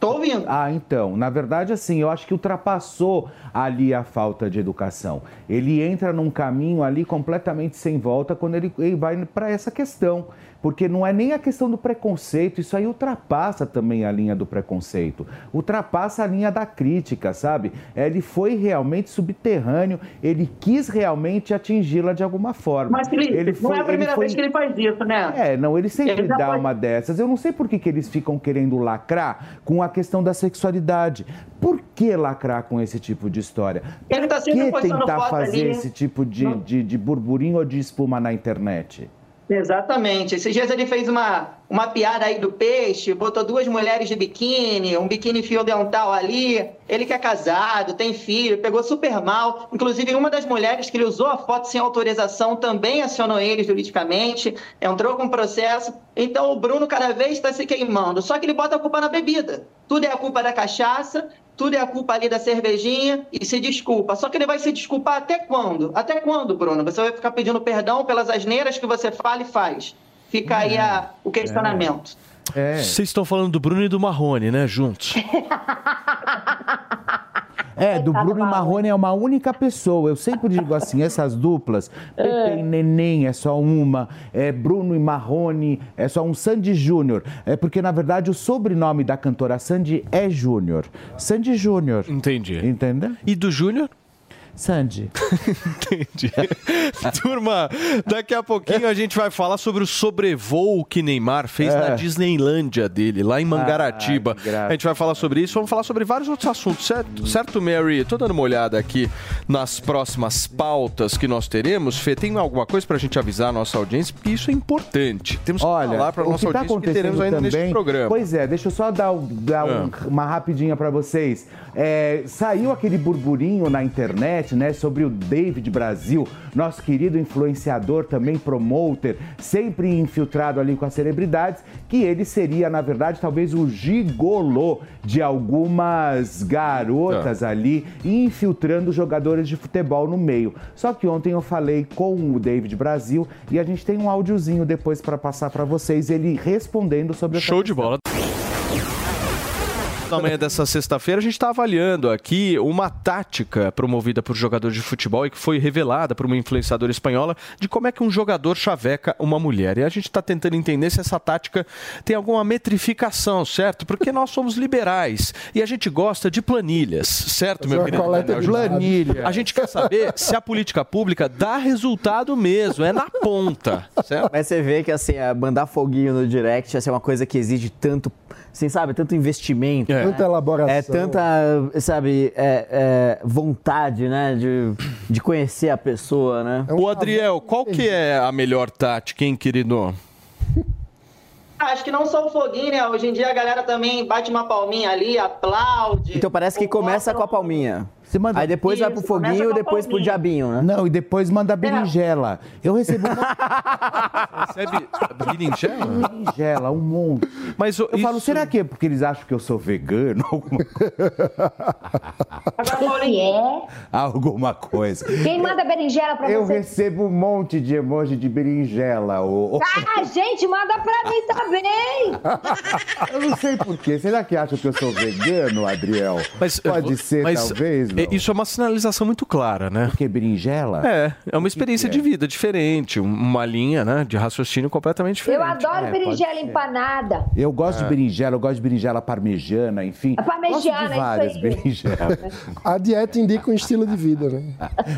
Tô ouvindo. Ah, então. Na verdade, assim, eu acho que ultrapassou ali a falta de educação. Ele entra num caminho ali completamente sem volta quando ele, ele vai para essa questão. Porque não é nem a questão do preconceito, isso aí ultrapassa também a linha do preconceito. Ultrapassa a linha da crítica, sabe? Ele foi realmente subterrâneo, ele quis realmente atingi-la de alguma forma. Mas, Felipe, ele não é a primeira vez que ele faz isso, né? É, não, ele sempre Ele dá foi- uma dessas. Eu não sei por que, que eles ficam querendo lacrar com a questão da sexualidade. Por que lacrar com esse tipo de história? Ele tá Por que tentar fazer ali. esse tipo de, de, de burburinho ou de espuma na internet? Exatamente. Esses dias ele fez uma, uma piada aí do peixe, botou duas mulheres de biquíni, um biquíni fio dental ali. Ele que é casado, tem filho, pegou super mal. Inclusive, uma das mulheres que ele usou a foto sem autorização também acionou ele juridicamente, entrou com processo. Então o Bruno cada vez está se queimando. Só que ele bota a culpa na bebida. Tudo é a culpa da cachaça, tudo é a culpa ali da cervejinha e se desculpa. Só que ele vai se desculpar até quando? Até quando, Bruno? Você vai ficar pedindo perdão pelas asneiras que você fala e faz. Fica aí a- o questionamento. É. Vocês estão falando do Bruno e do Marrone, né? Juntos. (laughs) É, do Bruno e Marrone é uma única pessoa. Eu sempre digo assim, essas duplas, (laughs) Pepe e Neném é só uma, é Bruno e Marrone é só um Sandy Júnior. É porque, na verdade, o sobrenome da cantora Sandy é Júnior. Sandy Júnior. Entendi. Entendeu? E do Júnior? Sandy. (laughs) Entendi. Turma, daqui a pouquinho a gente vai falar sobre o sobrevoo que Neymar fez É. na Disneylândia dele, lá em Mangaratiba. Ah, a gente vai falar sobre isso, vamos falar sobre vários outros assuntos, certo, certo Mary? Tô dando uma olhada aqui nas próximas pautas que nós teremos. Fê, tem alguma coisa pra gente avisar a nossa audiência? Porque isso é importante. Temos que Olha, falar pra nossa que tá audiência que teremos ainda também, neste programa. Pois é, deixa eu só dar, dar um- Ah. uma rapidinha pra vocês. É, saiu aquele burburinho na internet, né, sobre o David Brasil, nosso querido influenciador, também promoter, sempre infiltrado ali com as celebridades, que ele seria, na verdade, talvez o gigolô de algumas garotas ali, infiltrando jogadores de futebol no meio. Só que ontem eu falei com o David Brasil e a gente tem um áudiozinho depois pra passar pra vocês, ele respondendo sobre essa Show de bola. Na manhã dessa sexta-feira, a gente está avaliando aqui uma tática promovida por jogadores de futebol e que foi revelada por uma influenciadora espanhola de como é que um jogador chaveca uma mulher. E a gente está tentando entender se essa tática tem alguma metrificação, certo? Porque nós somos liberais e a gente gosta de planilhas, certo, meu uma querido? coleta de. Planilha. A gente quer saber se a política pública dá resultado mesmo, é na ponta, certo? Mas você vê que assim, é, mandar foguinho no direct assim, é uma coisa que exige tanto, assim, sabe, tanto investimento. né? Tanta elaboração. É tanta, sabe, é, é, vontade, né, de, de conhecer a pessoa, né? O Adriel, qual que é a melhor tática, hein, querido? Acho que não só o foguinho, né? Hoje em dia a galera também bate uma palminha ali, aplaude. Então parece que começa com a palminha. Você manda... Aí depois vai pro Isso, foguinho e depois pro diabinho, né? Não, e depois manda berinjela. Eu recebo um (laughs) Recebe berinjela? berinjela, um monte. Mas Eu falo, será que é porque eles acham que eu sou vegano? Alguma Agora, é? (laughs) Alguma coisa. Quem manda berinjela pra Eu você? recebo um monte de emoji de berinjela. ô- Ah, gente, manda pra mim também! (laughs) Eu não sei porquê. Será que acham que eu sou vegano, Adriel? Mas, Pode ser, mas, talvez. Não. Isso é uma sinalização muito clara, né? Porque berinjela? É, é uma experiência que é? de vida diferente, um- uma linha né, de raciocínio completamente diferente. Eu adoro É, berinjela empanada. Eu gosto de berinjela, eu gosto de berinjela parmejana, enfim. A parmegiana, gosto de isso várias aí. berinjelas. A dieta indica um estilo de vida, né?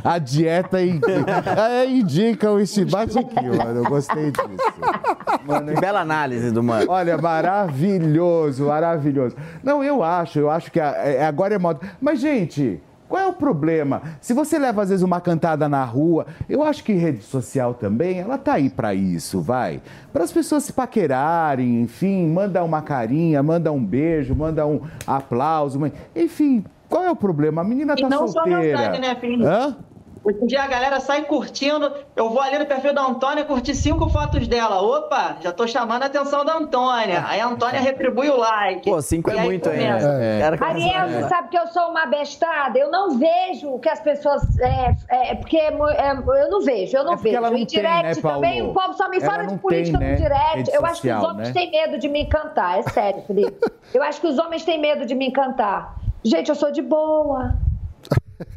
A dieta indica, é, indica o bate aqui, mano. Eu gostei disso. Mano, Que bela análise do mano. Olha, maravilhoso, maravilhoso. Não, eu acho, eu acho que a- é- agora é moda. Mas, gente, qual é o problema? Se você leva, às vezes, uma cantada na rua, eu acho que rede social também, ela tá aí pra isso, vai. Para as pessoas se paquerarem, enfim, manda uma carinha, manda um beijo, manda um aplauso, enfim. Qual é o problema? A menina E tá não só solteira. mensagem, né, filho? Hã? Hoje em dia a galera sai curtindo. Eu vou ali no perfil da Antônia curtir cinco fotos dela. Opa, já tô chamando a atenção da Antônia. Aí a Antônia retribui o like. Pô, cinco é muito, começa. É. Ariel, você sabe que eu sou uma bestada? Eu não vejo o que as pessoas. É, é, porque é é, eu não vejo, eu não É porque vejo. ela não em tem, direct né, Paulo? também, o povo só me Ela fala de política tem, no né, direct. rede Eu acho que os homens né? têm medo de me encantar, é sério, Felipe. Eu acho que os homens têm medo de me encantar. Gente, eu sou de boa.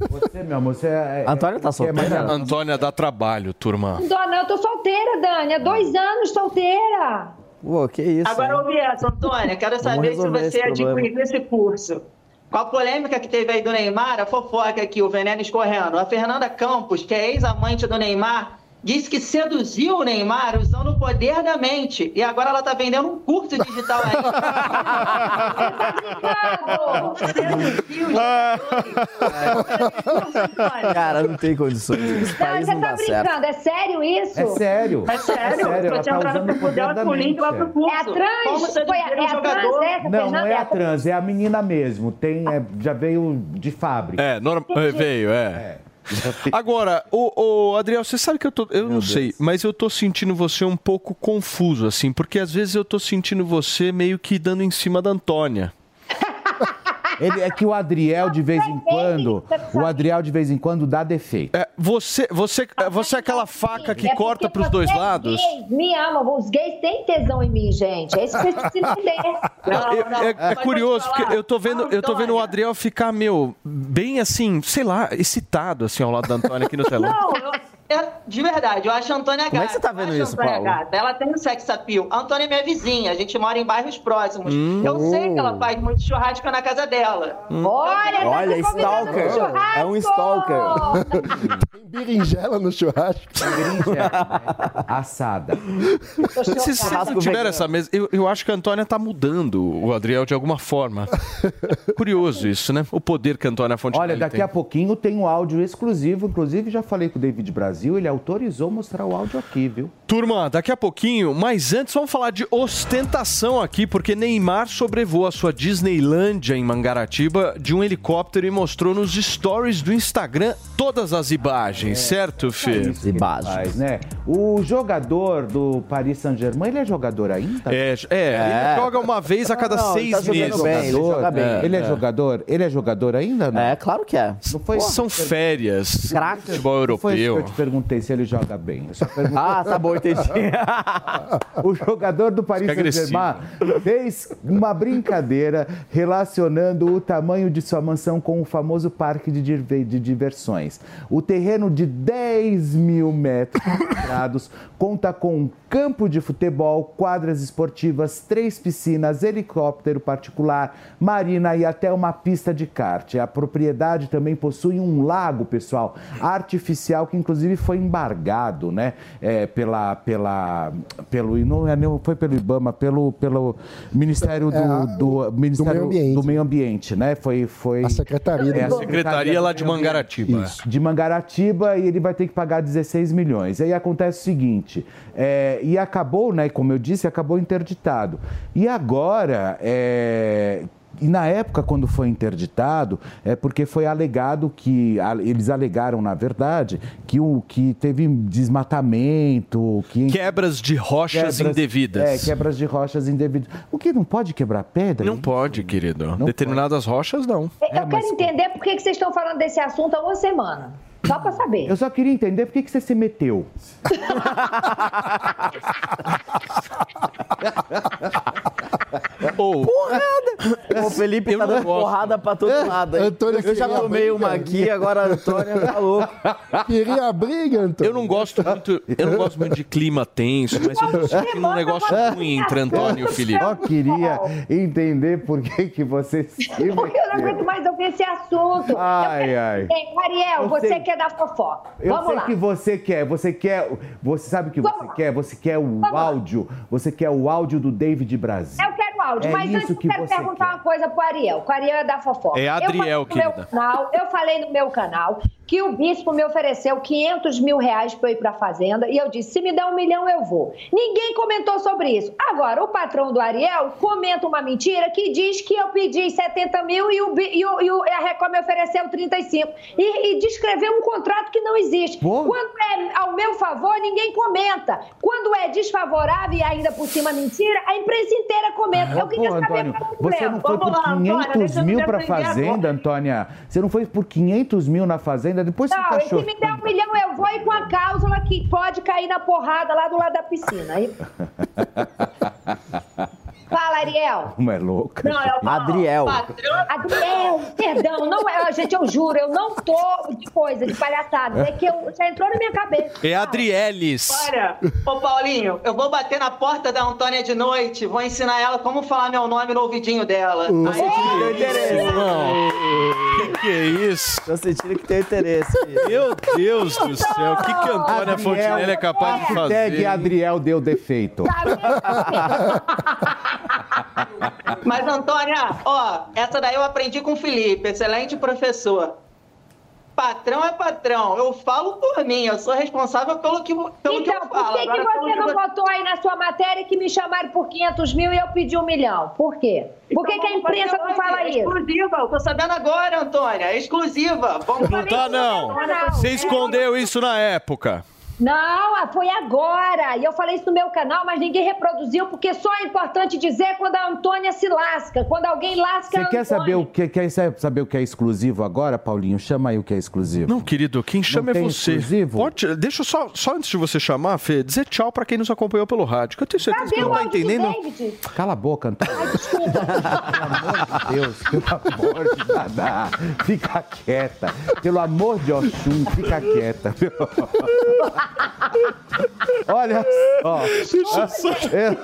Você, meu amor, você é. Antônia tá é solteira? Antônia dá trabalho, turma. Não, eu tô solteira, Dani. Há dois anos solteira. Pô, que isso. Agora ouvi essa, Antônia. Quero saber se você adquiriu esse curso. Com a polêmica que teve aí do Neymar, a fofoca aqui, o veneno escorrendo. A Fernanda Campos, que é ex-amante do Neymar, disse que seduziu o Neymar usando o poder da mente. E agora ela tá vendendo um curso digital aí. Seduziu, (laughs) Cara, não tem condições. Esse Não, você não tá dá certo. brincando. É sério isso? É sério. É sério? ela Pode tá entrar no usando o poder da link lá mente. pro curso. É a trans? Foi a, é a trans essa, Não, Fernanda? não é a trans, é a menina mesmo. Tem, é, já veio de fábrica. É, norma- é, veio, é. Agora, o, Adriel, você sabe que eu tô. Eu não sei, mas eu tô sentindo você um pouco confuso, assim, porque às vezes eu tô sentindo você meio que dando em cima da Antônia. Ele, é que o Adriel, de vez em quando, o Adriel, de vez em quando, dá defeito. É, você, você, você é aquela faca que É corta porque pros dois vocês lados? gays me amam, os gays têm tesão em mim, gente. É isso que vocês precisam (laughs) entender. Não, eu- é, é curioso, porque eu tô vendo, eu tô vendo o Adriel ficar, meu, bem assim, sei lá, excitado assim ao lado da Antônia aqui no (laughs) telão. Não, eu, eu- de verdade, eu acho a Antônia gata. Como é que você tá vendo isso, Antônia Paulo? Gata. Ela tem um sex appeal. A Antônia é minha vizinha, a gente mora em bairros próximos. Hum. Eu sei que ela faz muito churrasco na casa dela. Olha, tá Olha, stalker. churrasco. É um stalker. Tem berinjela no churrasco. Assada. Se vocês não tiveram essa mesa, eu, eu acho que a Antônia tá mudando o Adriel de alguma forma. Curioso isso, né? O poder que a Antônia Fontenelle Olha, daqui tem. a pouquinho tem um áudio exclusivo. Inclusive, já falei com o David Brasil, ele autorizou mostrar o áudio aqui, viu? Turma, daqui a pouquinho, mas antes vamos falar de ostentação aqui, porque Neymar sobrevoou a sua Disneylândia em Mangaratiba de um helicóptero e mostrou nos stories do Instagram todas as imagens, certo, Fê? Faz, né? O jogador do Paris Saint-Germain, ele é jogador ainda? É, é, ele joga uma vez a cada Não, seis ele tá meses. bem, ele joga bem. É, Ele é, é. jogador? Ele é jogador ainda? Não? É, claro que é. Não foi São férias. Futebol Não foi perguntei se ele joga bem. Eu só (laughs) perguntei- Ah, tá bom, entendi. (laughs) o jogador do Paris Saint-Germain fez uma brincadeira relacionando o tamanho de sua mansão com o famoso parque de diversões. O terreno de 10 mil metros quadrados conta com um campo de futebol, quadras esportivas, três piscinas, helicóptero particular, marina e até uma pista de kart. A propriedade também possui um lago, pessoal, artificial que inclusive foi embargado, né, é, pela, pela, pelo, não é nem- foi pelo IBAMA, pelo, pelo Ministério do, É, a- do, Ministério Meio Ambiente. do Meio Ambiente, né? Foi, foi A Secretaria do é, a Secretaria lá de do. Mangaratiba. Isso, de Mangaratiba e ele vai ter que pagar 16 milhões. Aí acontece o seguinte, é, e acabou, né, como eu disse, acabou interditado. E agora, é, e na época, quando foi interditado, é porque foi alegado que, a- eles alegaram, na verdade, que, o, que teve desmatamento, que... Quebras de rochas indevidas. É, quebras de rochas indevidas. O que não pode quebrar pedra? Não pode, querido. Determinadas rochas, não. É, Eu quero entender por que que vocês estão falando desse assunto há uma semana. Só pra saber. Eu só queria entender por que, que você se meteu. Ou. O Felipe tá dando porrada pra todo lado. hein? Antônio Eu já queria tomei briga. uma aqui, agora a Antônia tá (laughs) louco. Queria briga, Antônio. Eu não gosto muito, eu não gosto muito de clima tenso, mas eu tô sentindo um negócio ruim entre Antônio e o Felipe. Só queria entender por que, que você se Porque eu não meteu. aguento mais ouvir esse assunto. Ai, ai. entender. Ariel, você quer dar fofoca. Eu Vamos sei lá. que você quer, você quer, você sabe o que você quer? Você quer o áudio, você quer o áudio do David Brasil. Eu quero áudio, É mas isso antes eu que quero perguntar uma coisa pro Ariel. O Ariel é da fofoca. É Adriel, eu falei no querida. meu canal, Eu falei no meu canal que o bispo me ofereceu 500 mil reais para eu ir pra fazenda e eu disse, se me der um milhão eu vou. Ninguém comentou sobre isso. Agora, o patrão do Ariel comenta uma mentira que diz que eu pedi 70 mil e, o, e, o, e o- a Record me ofereceu 35. E, e descreveu um contrato que não existe. Quando é ao meu favor, ninguém comenta. Quando é desfavorável e ainda por cima mentira, a imprensa inteira comenta. eu queria Pô, saber Antônio, é você não foi Vamos por lá, Antônia, 500 deixa eu mil pra defender fazenda, agora. Antônia? Você não foi por 500 mil na fazenda? Depois você Não, tá e se me der um milhão, eu vou ir com a cláusula que pode cair na porrada lá do lado da piscina. Aí... (laughs) Ariel. (laughs) Como é louca. Não, é o Adriel. Patrão- Adriel, perdão, não é, gente, eu juro, eu não tô de coisa, de palhaçada. É que eu, já entrou na minha cabeça. É Adrielis. Olha, ô Paulinho, eu vou bater na porta da Antônia de noite, vou ensinar ela como falar meu nome no ouvidinho dela. Tô sentindo que interesse. Irmão, que que é isso? Tô sentindo que tem interesse. Meu Deus do céu, o que, que a Antônia Adriel, Fontinelli é capaz de Hashtag fazer? Adriel deu defeito. (laughs) Mas, Antônia, ó, essa daí eu aprendi com o Felipe, excelente professor. Patrão é patrão, eu falo por mim, eu sou responsável pelo que, pelo que Então, eu por falo. que, que Agora, pelo você não botou aí na sua matéria que me chamaram por 500 mil e eu pedi um milhão? Por quê? Por que, Então que a imprensa não fala é isso? Exclusiva, eu tô sabendo agora, Antônia, é exclusiva. Vamos Não tá, não. Você escondeu isso na época. Não, ah, foi agora. E eu falei isso no meu canal, mas ninguém reproduziu, porque só é importante dizer quando a Antônia se lasca, quando alguém lasca Você a quer Antônia. saber o que quer saber o que é exclusivo agora, Paulinho? Chama aí o que é exclusivo. Não, querido, quem chama é tem você. exclusivo? Pode, deixa eu só, só antes de você chamar, Fê, dizer tchau pra quem nos acompanhou pelo rádio, que eu tenho certeza que Cadê não o tá de entendendo. David? Cala a boca, Antônio. Ai, desculpa. (laughs) Deus, pelo amor de Dadá, fica quieta. Pelo amor de Oxum, fica quieta. Olha só. Deixa eu só- É,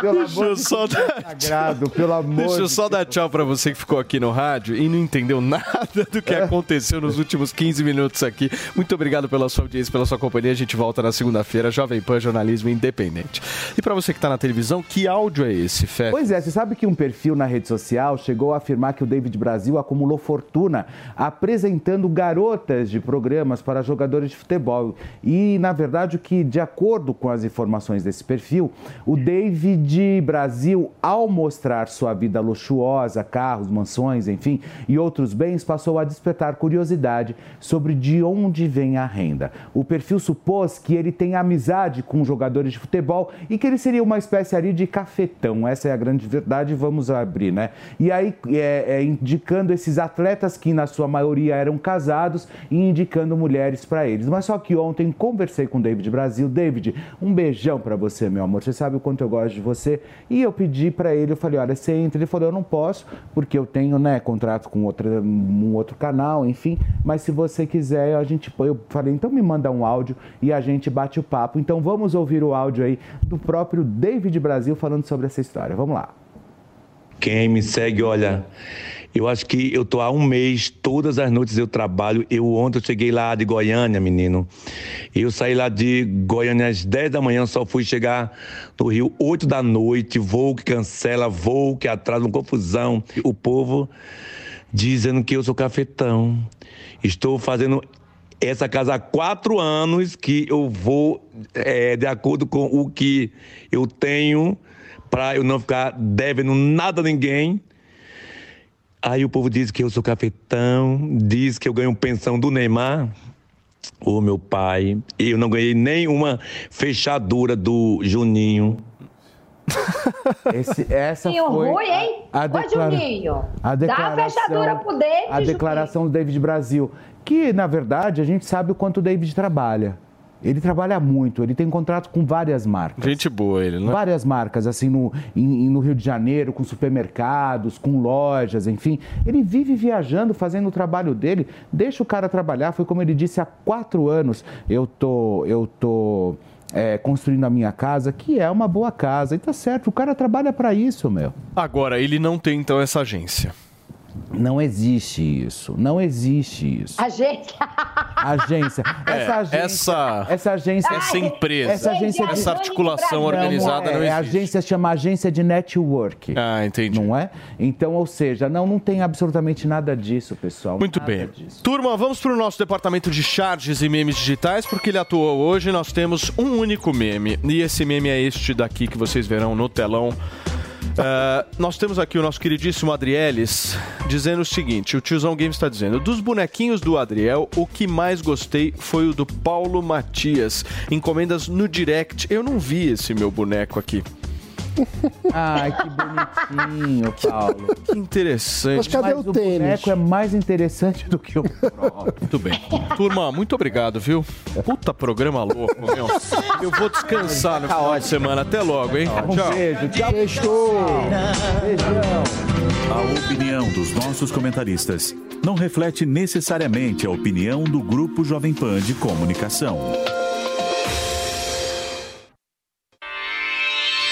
pelo Deixa amor de só Deus dar- sagrado, pelo amor Deixa eu de só dar tchau pra você que ficou aqui no rádio e não entendeu (laughs) nada do que aconteceu nos últimos 15 minutos aqui. Muito obrigado pela sua audiência, pela sua companhia. A gente volta na segunda-feira. Jovem Pan Jornalismo Independente. E pra você que tá na televisão, que áudio é esse, Fé? Pois é, você sabe que um perfil na rede social chegou a afirmar que o David Brasil acumulou fortuna apresentando garotas de programas para jogadores de futebol. E, na verdade, o que, de acordo com as informações desse perfil, o David Brasil, ao mostrar sua vida luxuosa, carros, mansões, enfim, e outros bens, passou a despertar curiosidade sobre de onde vem a renda. O perfil supôs que ele tem amizade com jogadores de futebol e que ele seria uma espécie ali de cafetão. Essa é a grande verdade, vamos abrir, né? E aí, é, é, indicando esses atletas que, na sua maioria, eram casados e indicando mulheres para eles. Mas só que ontem conversei com o David Brasil. David, um beijão para você, meu amor. Você sabe o quanto eu gosto de você. E eu pedi para ele, eu falei, olha, você entra. Ele falou, eu não posso, porque eu tenho, né, contrato com outra, um outro canal, enfim. Mas se você quiser, a gente põe. Eu falei, então me manda um áudio e a gente bate o papo. Então vamos ouvir o áudio aí do próprio David Brasil falando sobre essa história. Vamos lá. Quem me segue, olha, eu acho que eu tô há um mês, todas as noites eu trabalho. Eu ontem eu cheguei lá de Goiânia, menino. Eu saí lá de Goiânia às 10 da manhã, só fui chegar no Rio 8 da noite, voo que cancela, voo que atrasa, uma confusão. O povo dizendo que eu sou cafetão. Estou fazendo essa casa há quatro anos que eu vou é, de acordo com o que eu tenho para eu não ficar devendo nada a ninguém. Aí o povo diz que eu sou cafetão, diz que eu ganho pensão do Neymar. Ô meu pai, eu não ganhei nem uma fechadura do Juninho. (laughs) Esse- essa Juninho foi ruim, hein? a, a Ô, declara- Juninho, a dá a declaração, fechadura pro David, a declaração do David Brasil, que na verdade a gente sabe o quanto o David trabalha. Ele trabalha muito, ele tem contrato com várias marcas. Gente boa ele, né? Várias marcas, assim, no, em- no Rio de Janeiro, com supermercados, com lojas, enfim. Ele vive viajando, fazendo o trabalho dele. Deixa o cara trabalhar. Foi como ele disse, há quatro anos eu tô, eu tô é, construindo a minha casa, que é uma boa casa. E tá certo, o cara trabalha para isso, meu. Agora, ele não tem então essa agência. Não existe isso. Não existe isso. Agência. Agência. (laughs) É, Essa agência. essa- essa agência. essa empresa, Essa agência. essa articulação organizada é, não A existe. agência chama agência de network. Ah, entendi. Não é? Então, ou seja, não, não tem absolutamente nada disso, pessoal. Muito Nada bem. disso. Turma, vamos para o nosso departamento de charges e memes digitais, porque ele atuou hoje. Nós temos um único meme. E esse meme é este daqui que vocês verão no telão. Ah, nós temos aqui o nosso queridíssimo Adrielis dizendo o seguinte: o tiozão Games está dizendo, dos bonequinhos do Adriel, o que mais gostei foi o do Paulo Matias. Encomendas no direct. Eu não vi esse meu boneco aqui. Ai, que bonitinho, Paulo. Que interessante. Mas cadê o boneco é mais interessante do que o próprio. Muito bem. Turma, muito obrigado, viu? Puta programa louco, meu. Eu vou descansar no final de semana. Até logo, hein? Um Tchau. beijo, tchau. Beijão. A opinião dos nossos comentaristas não reflete necessariamente a opinião do Grupo Jovem Pan de Comunicação.